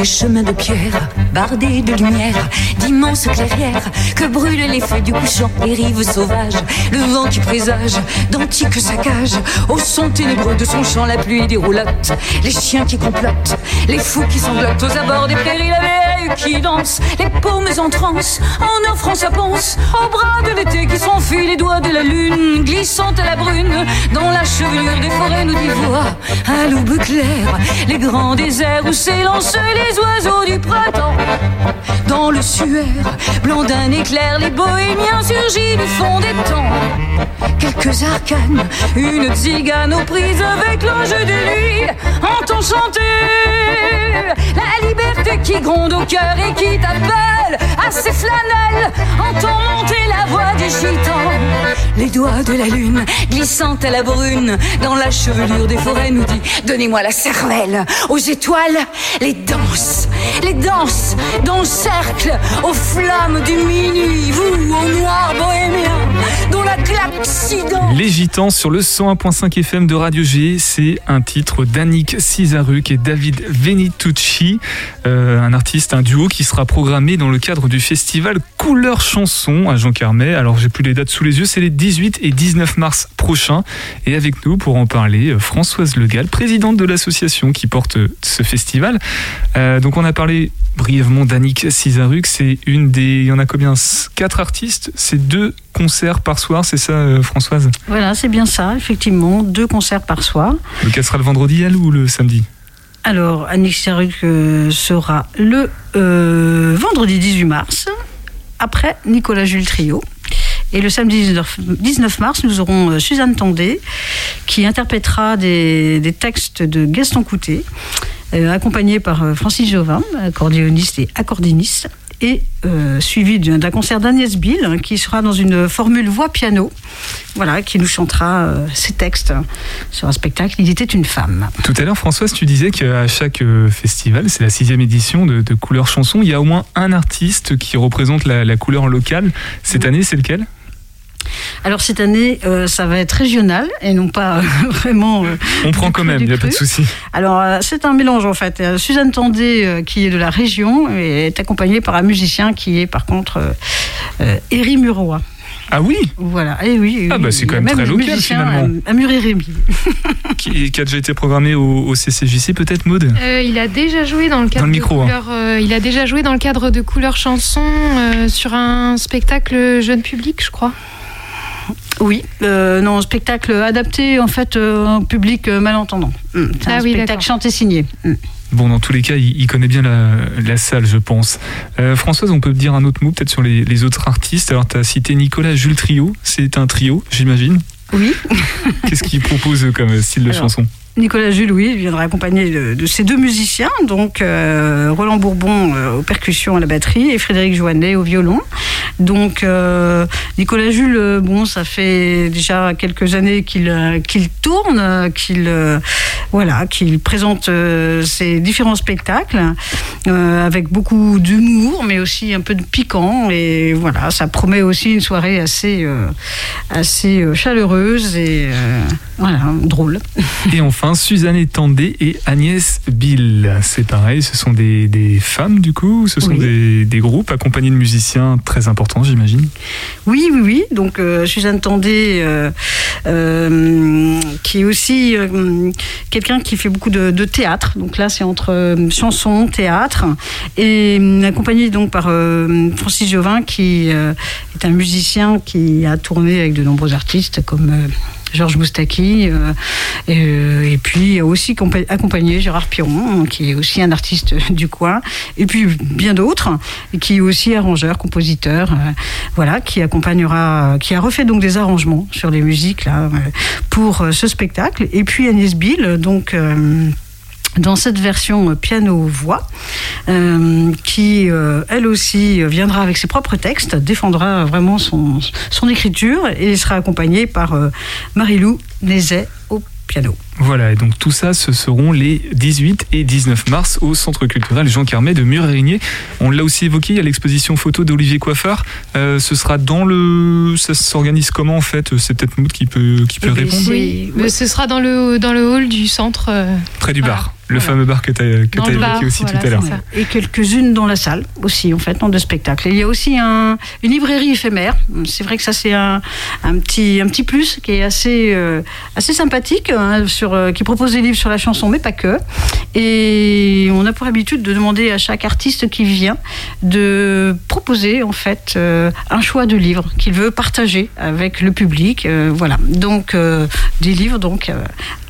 S9: Des chemins de pierre, bardés de lumière, d'immenses clairières, que brûlent les feux du couchant, les rives sauvages, le vent qui présage d'antiques saccages, au son ténébreux de son chant, la pluie des roulottes, les chiens qui complotent, les fous qui sanglotent aux abords des prairies, la qui danse, les paumes en transe, en offrant sa panse, au bras de l'été qui s'enfuit, les doigts de la lune, glissant à la brune, dans la chevelure des forêts nous dévoie, à l'aube claire, les grands déserts où s'élancent les oiseaux du printemps. Dans le suaire, blanc d'un éclair, les bohémiens surgis du fond des temps. Quelques arcanes, une zigane aux prises avec l'ange de nuit, entend chanter la liberté qui gronde au cœur et qui t'appelle. À ses flanelles, entend monter la voix des gitans. Les doigts de la lune, glissant à la brune, dans la chevelure des forêts, nous dit Donnez-moi la cervelle, aux étoiles, les danses, les danses, dans le cercle, aux flammes du minuit, vous, au noir bohémien, dont la claque si dense.
S4: Les Gitans sur le 101.5 FM de Radio G, c'est un titre d'Annick Cizaruk et David Venitucci, euh, un artiste, un duo qui sera programmé dans le cadre du festival Couleur Chanson à Jean Carmet. Alors j'ai plus les dates sous les yeux, c'est les 18 et 19 mars prochains. Et avec nous pour en parler, euh, Françoise Legal, présidente de l'association qui porte euh, ce festival. Donc on a parlé brièvement d'Annick Cizaruk, c'est une des, il y en a combien? Quatre artistes, c'est deux concerts par soir, c'est ça euh, Françoise?
S8: Voilà, c'est bien ça, effectivement. Deux concerts par soir.
S4: Le sera le vendredi, elle, ou le samedi?
S8: Alors, Annick Saruk euh, sera le euh, vendredi 18 mars, après Nicolas Jules Trio. Et le samedi 19, 19 mars, nous aurons Suzanne Tandé, qui interprétera des, des textes de Gaston Coutet, accompagnée par Francis Jovin, accordéoniste et accordéoniste, et euh, suivi d'un concert d'Agnès Bill, hein, qui sera dans une formule voix-piano, voilà, qui nous chantera euh, ses textes sur un spectacle. Il était une femme.
S4: Tout à l'heure, Françoise, tu disais qu'à chaque euh, festival, c'est la sixième édition de, de Couleur Chanson, il y a au moins un artiste qui représente la, la couleur locale. Cette année, c'est lequel?
S8: Alors cette année, euh, ça va être régional et non pas euh, vraiment. euh,
S4: On prend quand même, il n'y a pas de souci.
S8: Alors euh, c'est un mélange en fait. Euh, Suzanne Tandé, euh, qui est de la région, est accompagnée par un musicien qui est par contre euh, euh, Eri Muroa.
S4: Ah oui?
S8: Voilà. Et oui.
S4: Ah
S8: oui,
S4: bah, c'est quand même très local,
S8: musicien,
S4: finalement.
S8: euh, Amur et Rémy.
S4: qui, qui a déjà été programmé au, au CCJC, peut-être, Maude?
S5: Euh, il a déjà joué dans le cadre
S4: Dans le micro,
S5: de
S4: hein.
S5: couleur, euh, il a déjà joué dans le cadre de couleur chanson euh, sur un spectacle jeune public, je crois.
S8: Oui. Euh, non, spectacle adapté en fait euh, un public euh, malentendant. C'est
S5: Ah
S8: un
S5: oui,
S8: spectacle chanté signé. Mm.
S4: Bon, dans tous les cas, il, il connaît bien la, la salle, je pense. Euh, Françoise, on peut dire un autre mot peut-être sur les, les autres artistes. Alors, tu as cité Nicolas Jules Trio. C'est un trio, j'imagine.
S8: Oui.
S4: Qu'est-ce qu'il propose comme style de
S8: Alors,
S4: chanson?
S8: Nicolas Jules, oui, viendra accompagné de, de ces deux musiciens, donc euh, Roland Bourbon euh, aux percussions à la batterie et Frédéric Joannet au violon. Donc euh, Nicolas Jules, bon, ça fait déjà quelques années qu'il qu'il tourne, qu'il voilà, qu'il présente ses différents spectacles avec beaucoup d'humour, mais aussi un peu de piquant. Et voilà, ça promet aussi une soirée assez assez chaleureuse et voilà drôle.
S4: Et enfin, Suzanne Tandé et Agnès Bill. C'est pareil, ce sont des, des femmes du coup, ce sont
S8: Oui.
S4: des, des groupes accompagnés de musiciens très importants, j'imagine?
S8: Oui, oui, oui. Donc euh, Suzanne Tandé, euh, euh, qui est aussi quelqu'un qui fait beaucoup de, de théâtre. Donc là, c'est entre chanson, théâtre, et accompagnée donc par Francis Jovin, qui est un musicien qui a tourné avec de nombreux artistes comme Georges Moustaki, euh, et, euh, et puis aussi compa- accompagné Gérard Piron, qui est aussi un artiste du coin, et puis bien d'autres, qui est aussi arrangeur, compositeur, euh, voilà, qui accompagnera, qui a refait donc des arrangements sur les musiques là pour ce spectacle, et puis Agnès Bill, donc. Euh, dans cette version piano-voix, euh, qui euh, elle aussi viendra avec ses propres textes, défendra vraiment son, écriture et sera accompagnée par euh, Marilou Nézet au piano.
S4: Voilà, et donc tout ça, ce seront les 18 et 19 mars au Centre culturel Jean Carmet de Mur-Érigné. On l'a aussi évoqué, il y a l'exposition photo d'Olivier Coiffeur. Euh, ce sera dans le. Ça s'organise comment en fait? C'est peut-être Maud qui peut, qui peut
S8: Eh bien,
S4: répondre
S5: Oui, mais ce sera dans le, dans le hall du centre. euh,
S4: Près du
S5: voilà.
S4: bar. Le
S8: Voilà.
S4: fameux bar que tu as, que évoqué aussi
S5: voilà,
S4: tout à l'heure.
S8: Et quelques-unes dans la salle aussi, en fait, en deux spectacles. Et il y a aussi un, une librairie éphémère. C'est vrai que ça, c'est un, un, petit, un petit plus qui est assez, euh, assez sympathique, hein, sur, euh, qui propose des livres sur la chanson, mais pas que. Et on a pour habitude de demander à chaque artiste qui vient de proposer, en fait, euh, un choix de livres qu'il veut partager avec le public. euh, voilà. Donc, des livres donc,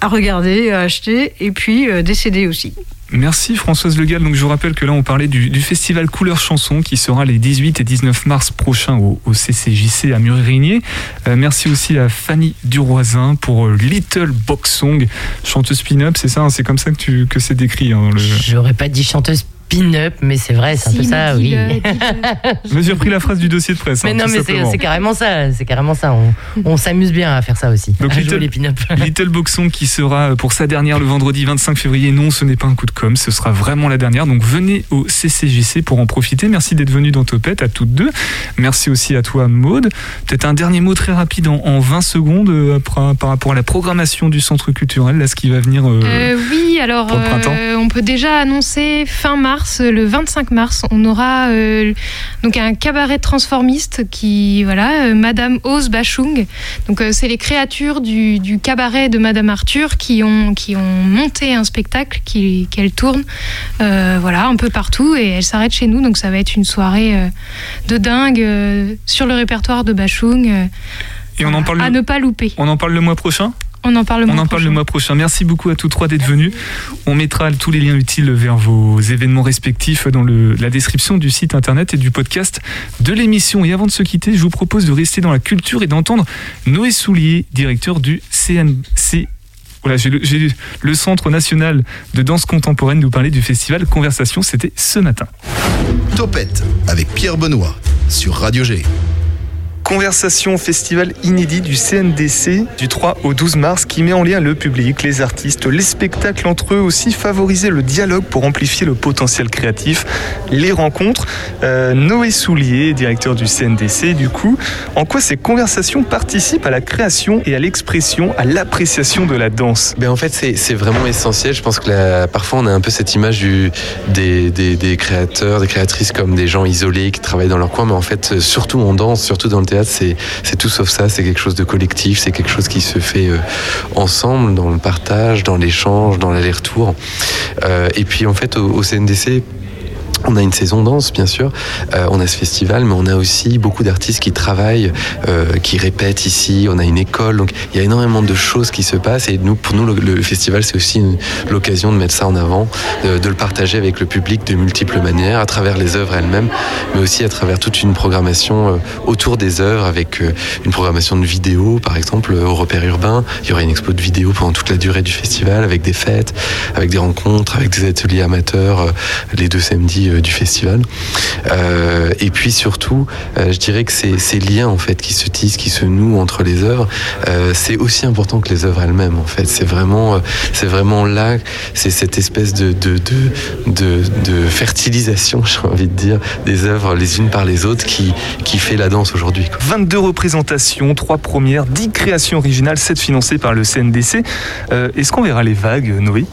S8: à regarder, à acheter, et puis des CD aussi.
S4: Merci Françoise Legal. Donc je vous rappelle que là on parlait du, du festival Couleur Chanson qui sera les 18 et 19 mars prochains au, au CCJC à Murigny. Euh, merci aussi à Fanny Duroisin pour euh, Little Box Song, chanteuse pin-up, c'est ça, hein, c'est comme ça que, tu, que c'est décrit. hein, le...
S1: J'aurais pas dit chanteuse pin-up, mais c'est vrai, c'est un peu ça,
S5: mais
S1: oui.
S5: dis-le.
S4: Mais j'ai repris la phrase du dossier de presse.
S1: Mais
S4: hein,
S1: non,
S4: tout
S1: mais c'est carrément ça, c'est carrément ça. On, on s'amuse bien à faire ça aussi.
S4: Donc, Little-
S1: les pin-up.
S4: Little Boxon qui sera pour sa dernière le vendredi 25 février. Non, ce n'est pas un coup de com, ce sera vraiment la dernière. Donc venez au CCJC pour en profiter. Merci d'être venu dans Topette à toutes deux. Merci aussi à toi Maude. Peut-être un dernier mot très rapide en, en 20 secondes euh, par, par rapport à la programmation du centre culturel, là ce qui va venir. euh,
S5: Euh, oui, alors
S4: pour le printemps
S5: euh, on peut déjà annoncer fin mars, le 25 mars, on aura euh, donc un cabaret transformiste qui voilà, euh, Madame Ose Bachung. Donc euh, c'est les créatures du, du cabaret de Madame Arthur qui ont qui ont monté un spectacle qu'elle tourne euh, voilà un peu partout et elle s'arrête chez nous donc ça va être une soirée euh, de dingue euh, sur le répertoire de Bachung euh,
S4: et on en parle.
S5: à
S4: le-
S5: ne pas louper.
S4: On en parle le mois prochain?
S5: On en parle le
S4: On
S5: mois
S4: en parle le
S5: prochain.
S4: mois prochain. Merci beaucoup à tous trois d'être venus. On mettra tous les liens utiles vers vos événements respectifs dans le- la description du site internet et du podcast de l'émission. Et avant de se quitter, je vous propose de rester dans la culture et d'entendre Noé Soulier, directeur du CNC. Voilà, j'ai le, j'ai le Centre national de danse contemporaine nous parler du festival Conversation. C'était ce matin.
S10: Topette avec Pierre Benoît sur Radio G.
S4: Conversation, festival inédit du CNDC du 3 au 12 mars qui met en lien le public, les artistes, les spectacles entre eux aussi, favoriser le dialogue pour amplifier le potentiel créatif, les rencontres. Euh, Noé Soulier, directeur du CNDC, du coup, en quoi ces conversations participent à la création et à l'expression, à l'appréciation de la danse?
S11: Ben en fait, c'est vraiment essentiel. Je pense que parfois, on a un peu cette image des, des, des créateurs, des créatrices comme des gens isolés qui travaillent dans leur coin. Mais en fait, surtout en danse, surtout dans le théâtre, c'est tout sauf ça. C'est quelque chose de collectif. C'est quelque chose qui se fait euh, ensemble, dans le partage, dans l'échange, dans l'aller-retour. Euh, et puis, en fait, au CNDC, on a une saison danse, bien sûr. Euh, on a ce festival, mais on a aussi beaucoup d'artistes qui travaillent, euh, qui répètent ici. On a une école, donc il y a énormément de choses qui se passent. Et nous, pour nous, le, le festival, c'est aussi l'occasion de mettre ça en avant, de, le partager avec le public de multiples manières, à travers les œuvres elles-mêmes, mais aussi à travers toute une programmation euh, autour des œuvres, avec euh, une programmation de vidéos, par exemple, euh, au repère urbain. Il y aura une expo de vidéos pendant toute la durée du festival, avec des fêtes, avec des rencontres, avec des ateliers amateurs, les deux samedis euh, du festival. Euh, et puis surtout, euh, je dirais que ces, liens en fait qui se tissent, qui se nouent entre les œuvres, c'est aussi important que les œuvres elles-mêmes. En fait, c'est vraiment, c'est vraiment là, c'est cette espèce de de, de, de, fertilisation, j'ai envie de dire, des œuvres les unes par les autres qui qui fait la danse aujourd'hui. quoi.
S4: 22 représentations, 3 premières, 10 créations originales, 7 financées par le CNDC. Est-ce qu'on verra les vagues, Noé?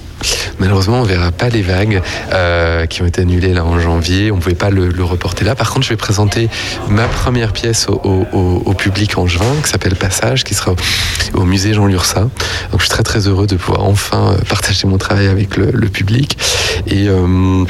S11: Malheureusement, on verra pas les vagues euh, qui ont été annulées là en janvier. On pouvait pas le, reporter là. Par contre, je vais présenter ma première pièce au, public en juin, qui s'appelle Passage, qui sera au, musée Jean Lursa. Donc, je suis très très heureux de pouvoir enfin euh, partager mon travail avec le, public. Euh,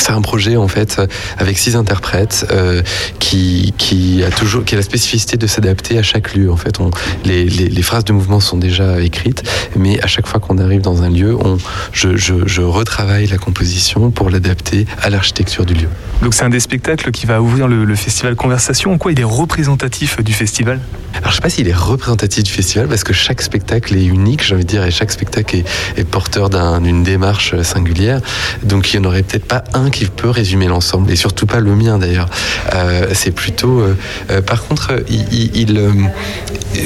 S11: c'est un projet en fait avec six interprètes euh, qui, qui a toujours qui a la spécificité de s'adapter à chaque lieu. En fait, on, les, les, les phrases de mouvement sont déjà écrites, mais à chaque fois qu'on arrive dans un lieu, on, je, je, je retravaille la composition pour l'adapter à l'architecture du lieu.
S4: Donc c'est un des spectacles qui va ouvrir le, le festival Conversation. En quoi il est représentatif du festival?
S11: Alors je sais pas s'il est représentatif du festival parce que chaque spectacle est unique, j'ai envie de dire, et chaque spectacle est, est porteur d'un- d'une démarche singulière. Donc il n'y en aurait peut-être pas un qui peut résumer l'ensemble, et surtout pas le mien d'ailleurs. Euh, c'est plutôt. euh, euh, par contre, il,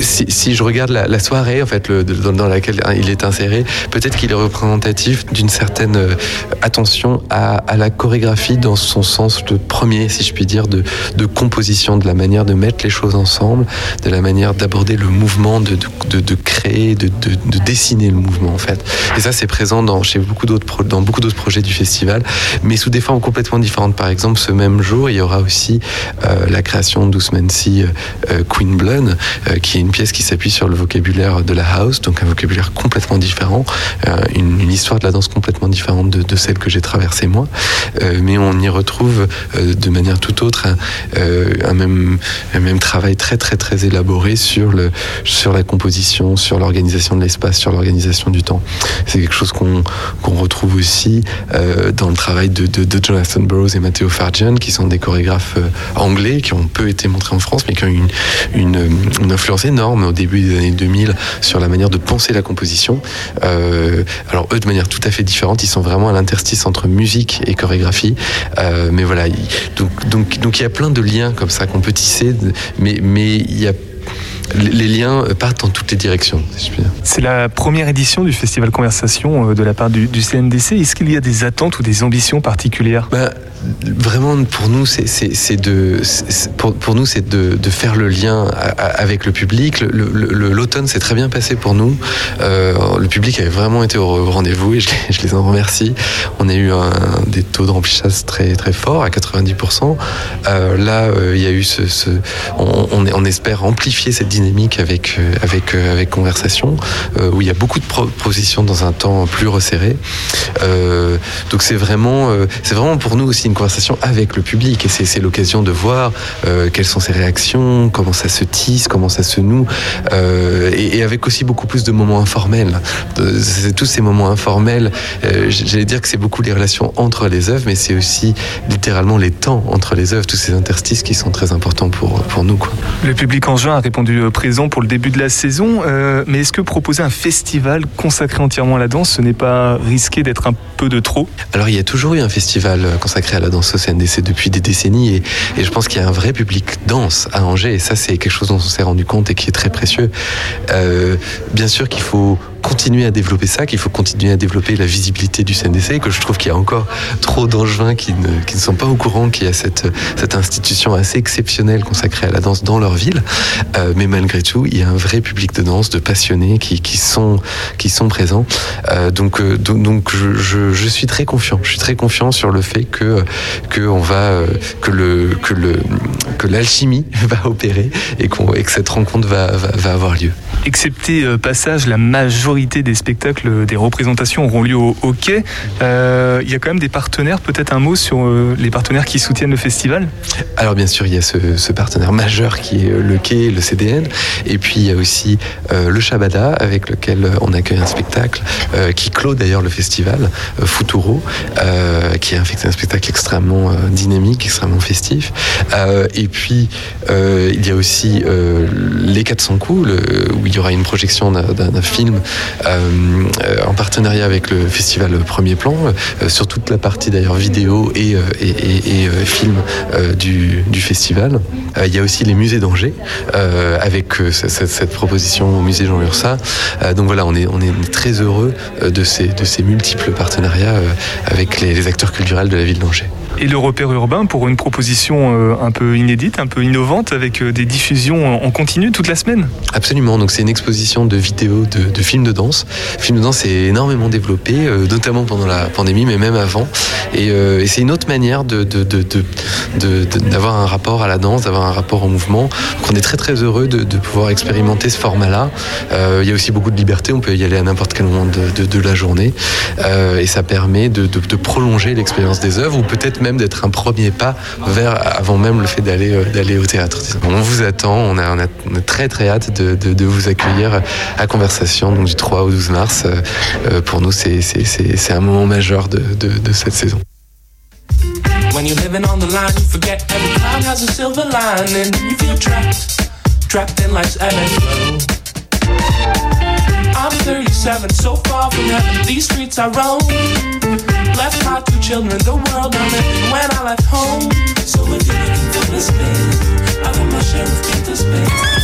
S11: si, je regarde la, soirée en fait, le- dans, laquelle il est inséré, peut-être qu'il est représentatif d'une certaine attention à, la chorégraphie dans son sens de premier, si je puis dire, de, composition, de la manière de mettre les choses ensemble, de la manière d'aborder le mouvement, de, créer, de, de- de dessiner le mouvement en fait. Et ça, c'est présent dans, chez beaucoup d'autres dans beaucoup d'autres projets du festival, mais sous des formes complètement différentes. Par exemple, ce même jour, il y aura aussi euh, la création d'Ousmansi euh, Queen Blood, euh, qui est une pièce qui s'appuie sur le vocabulaire de la house, donc un vocabulaire complètement différent, euh, une, histoire de la danse complètement différente de, celle que j'ai traversée moi. Euh, mais on y retrouve euh, de manière tout autre un, euh, même, travail très très très élaboré sur, le, sur la composition, sur l'organisation de l'espace, sur l'organisation du temps. C'est quelque chose qu'on retrouve aussi euh, dans le travail de, de, de Jonathan Burroughs et Matteo Farjan, qui sont des chorégraphes euh, anglais qui ont peu été montrés en France, mais qui ont eu une, une, influence énorme au début des années 2000 sur la manière de penser la composition. Euh, alors eux, de manière tout à fait différente, ils sont vraiment à l'interstice entre musique et chorégraphie. Euh, mais voilà, il- donc il y a plein de liens comme ça qu'on peut tisser, mais mais il y a les liens partent dans toutes les directions, si je puis dire.
S4: C'est la première édition du Festival Conversation euh, de la part du, du CNDC. Est-ce qu'il y a des attentes ou des ambitions particulières?
S11: Bah, vraiment, pour nous, c'est de, pour, pour nous, c'est de, de faire le lien a- a- avec le public. L'automne s'est très bien passé pour nous. Euh, le public avait vraiment été au rendez-vous et je, les- je les en remercie. On a eu un, des taux de remplissage très très forts à 90%. Euh, là, euh, il y a eu ce, ce- on, on, on espère amplifier cette dynamique avec euh, avec euh, avec conversation euh, où il y a beaucoup de propositions dans un temps plus resserré. Donc c'est vraiment, c'est vraiment pour nous aussi une conversation avec le public et c'est l'occasion de voir quelles sont ses réactions, comment ça se tisse, comment ça se noue, et, avec aussi beaucoup plus de moments informels. C'est tous ces moments informels. J'allais dire que c'est beaucoup les relations entre les œuvres, mais c'est aussi littéralement les temps entre les œuvres, tous ces interstices qui sont très importants pour pour nous. Quoi.
S4: Le public en juin a répondu présent pour le début de la saison, euh, mais est-ce que proposer un festival consacré entièrement à la danse, ce n'est pas risqué d'être un peu de trop?
S11: Alors il y a toujours eu un festival euh, consacré à la danse au CNDC depuis des décennies et, et je pense qu'il y a un vrai public danse à Angers et ça c'est quelque chose dont on s'est rendu compte et qui est très précieux. Euh, bien sûr qu'il faut continuer à développer ça, qu'il faut continuer à développer la visibilité du CNDC, que je trouve qu'il y a encore trop d'angevins qui ne, sont pas au courant qu'il y a cette, institution assez exceptionnelle consacrée à la danse dans leur ville. Euh, mais malgré tout, il y a un vrai public de danse, de passionnés qui, sont, présents. Euh, donc, euh, je, suis très confiant. Je suis très confiant sur le fait que, l'alchimie va opérer et, que cette rencontre va, avoir lieu.
S4: Excepté passage, la majorité des spectacles, euh, des représentations auront lieu au, quai. Euh, Il y a quand même des partenaires, peut-être un mot sur euh, les partenaires qui soutiennent le festival?
S11: Alors bien sûr, il y a ce, partenaire majeur qui est le Quai, le CDN, et puis il y a aussi le Shabada avec lequel on accueille un spectacle qui clôt d'ailleurs le festival, Futuro, qui est un, spectacle extrêmement dynamique, extrêmement festif. Et puis il y a aussi les 400 coups, où il y aura une projection d'un- film en partenariat avec le festival Premier Plan, euh, sur toute la partie d'ailleurs vidéo et, euh, et, euh, film euh, du, festival. Euh, il y a aussi les musées d'Angers, euh, avec euh, cette, proposition au musée Jean Ursa. Euh, donc voilà, on est, on est très heureux euh, de ces, de ces multiples partenariats euh, avec les acteurs culturels de la ville d'Angers.
S4: Et le repère urbain pour une proposition euh, un peu inédite, un peu innovante, avec euh, des diffusions en continu toute la semaine.
S11: Absolument, donc c'est une exposition de vidéos, de, films de danse. Le film de danse est énormément développé, euh, notamment pendant la pandémie, mais même avant. Et, c'est une autre manière d'avoir un rapport à la danse, d'avoir un rapport au mouvement. Donc on est très très heureux de, pouvoir expérimenter ce format-là. Il y a aussi beaucoup de liberté, on peut y aller à n'importe quel moment de, la journée. Et ça permet de prolonger l'expérience des œuvres, ou peut-être même d'être un premier pas vers, avant même le fait d'aller euh, d'aller au théâtre. On vous attend, on a, très très hâte de, vous accueillir à Conversation, du 3 au 12 mars. Euh, euh, pour nous, c'est- c'est c'est- un moment majeur de, cette saison.
S12: When you're living on the line, you forget every cloud has a silver lining. You feel trapped, trapped in life's ebb and flow. I'm 37, so far from heaven. These streets I roam. Left my two children, the world it. And when I left home, so if you're looking for the space, I got my share of to space.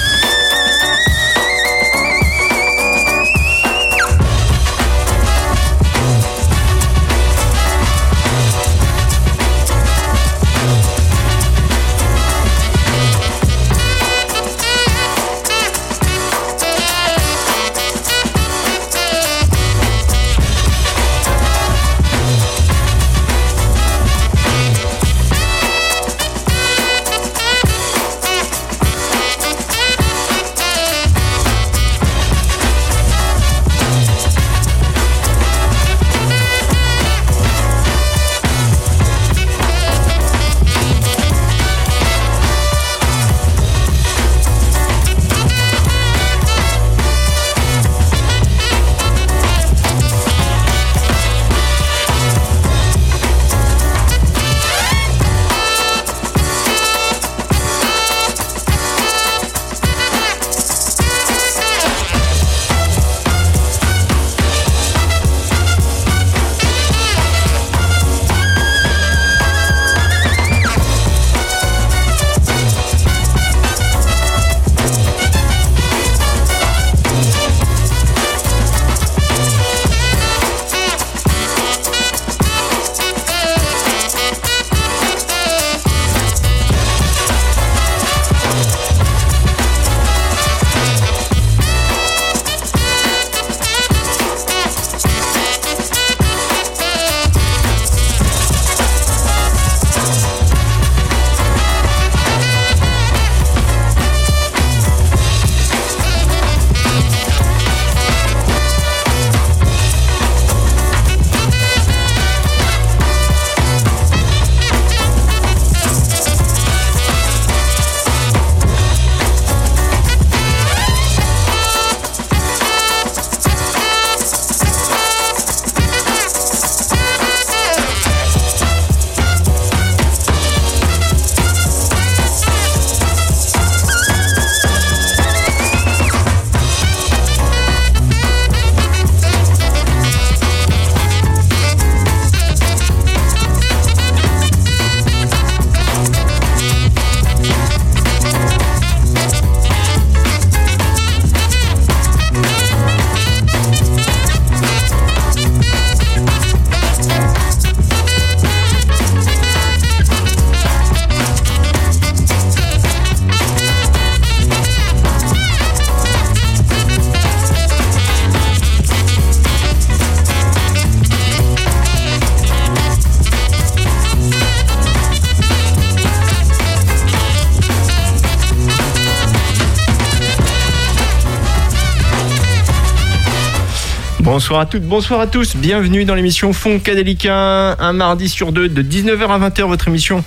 S13: Bonsoir à toutes, bonsoir à tous. Bienvenue dans l'émission Funkadelica, un mardi sur deux de 19h à 20h, votre émission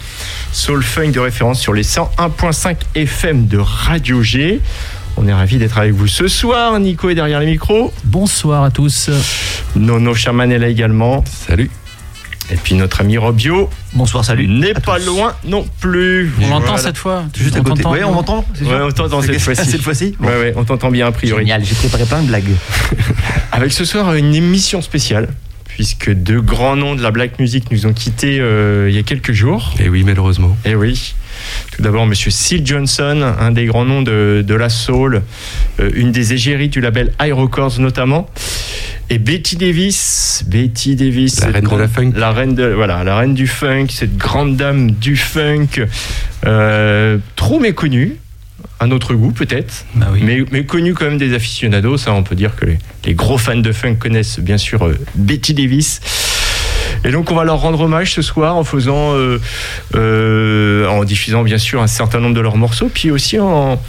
S13: Soul Funk de référence sur les 101.5 FM de Radio G. On est ravis d'être avec vous ce soir. Nico est derrière les micros.
S14: Bonsoir à tous.
S13: Nono Sherman est là également.
S11: Salut.
S13: Et puis notre ami Robio.
S14: Bonsoir, salut.
S13: N'est pas loin non plus.
S14: On l'entend
S13: Voilà.
S14: cette fois
S13: Juste à
S14: On
S13: côté.
S14: t'entend,
S13: Ouais, on m'entend Ouais, on t'entend cette fois-ci.
S14: cette fois-ci
S13: Ouais, ouais, on t'entend bien a priori.
S14: Génial, j'ai préparé plein de blagues.
S13: Avec ce soir une émission spéciale, puisque deux grands noms de la black music nous ont quittés euh, il y a quelques jours.
S11: Et oui, malheureusement.
S13: Et oui. Tout d'abord, Monsieur Seal Johnson, un des grands noms de, de la soul, euh, une des égéries du label High Records notamment. Et Betty Davis, Betty Davis,
S11: La
S13: cette
S11: reine de la
S13: grande- la reine de voilà, la reine du funk, cette grande dame du funk, euh, trop méconnue, à notre goût peut-être, mais, mais connue quand même des aficionados. Ça, on peut dire que les, les gros fans de funk connaissent bien sûr euh, Betty Davis. Et donc on va leur rendre hommage ce soir en faisant, euh, euh, en diffusant bien sûr un certain nombre de leurs morceaux, puis aussi en,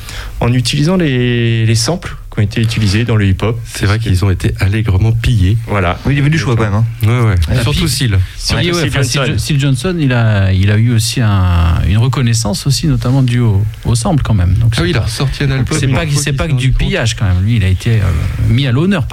S13: en utilisant les, les samples qui ont été utilisés dans le hip-hop.
S11: C'est vrai qu'ils ont été allègrement pillés.
S13: Voilà.
S14: Oui, il y avait du choix quand même. Hein.
S11: Ouais, ouais.
S14: Et
S11: Surtout Seal.
S14: Ouais, enfin, Steve, Steve Johnson, il a, il a eu aussi un- une reconnaissance aussi, notamment due au, au sample quand même. Donc
S11: Ah
S14: c'est
S11: oui, il a
S14: pas-
S11: ressorti un album.
S14: C'est pas, que du pillage quand même. Lui, il a été euh, mis à l'honneur par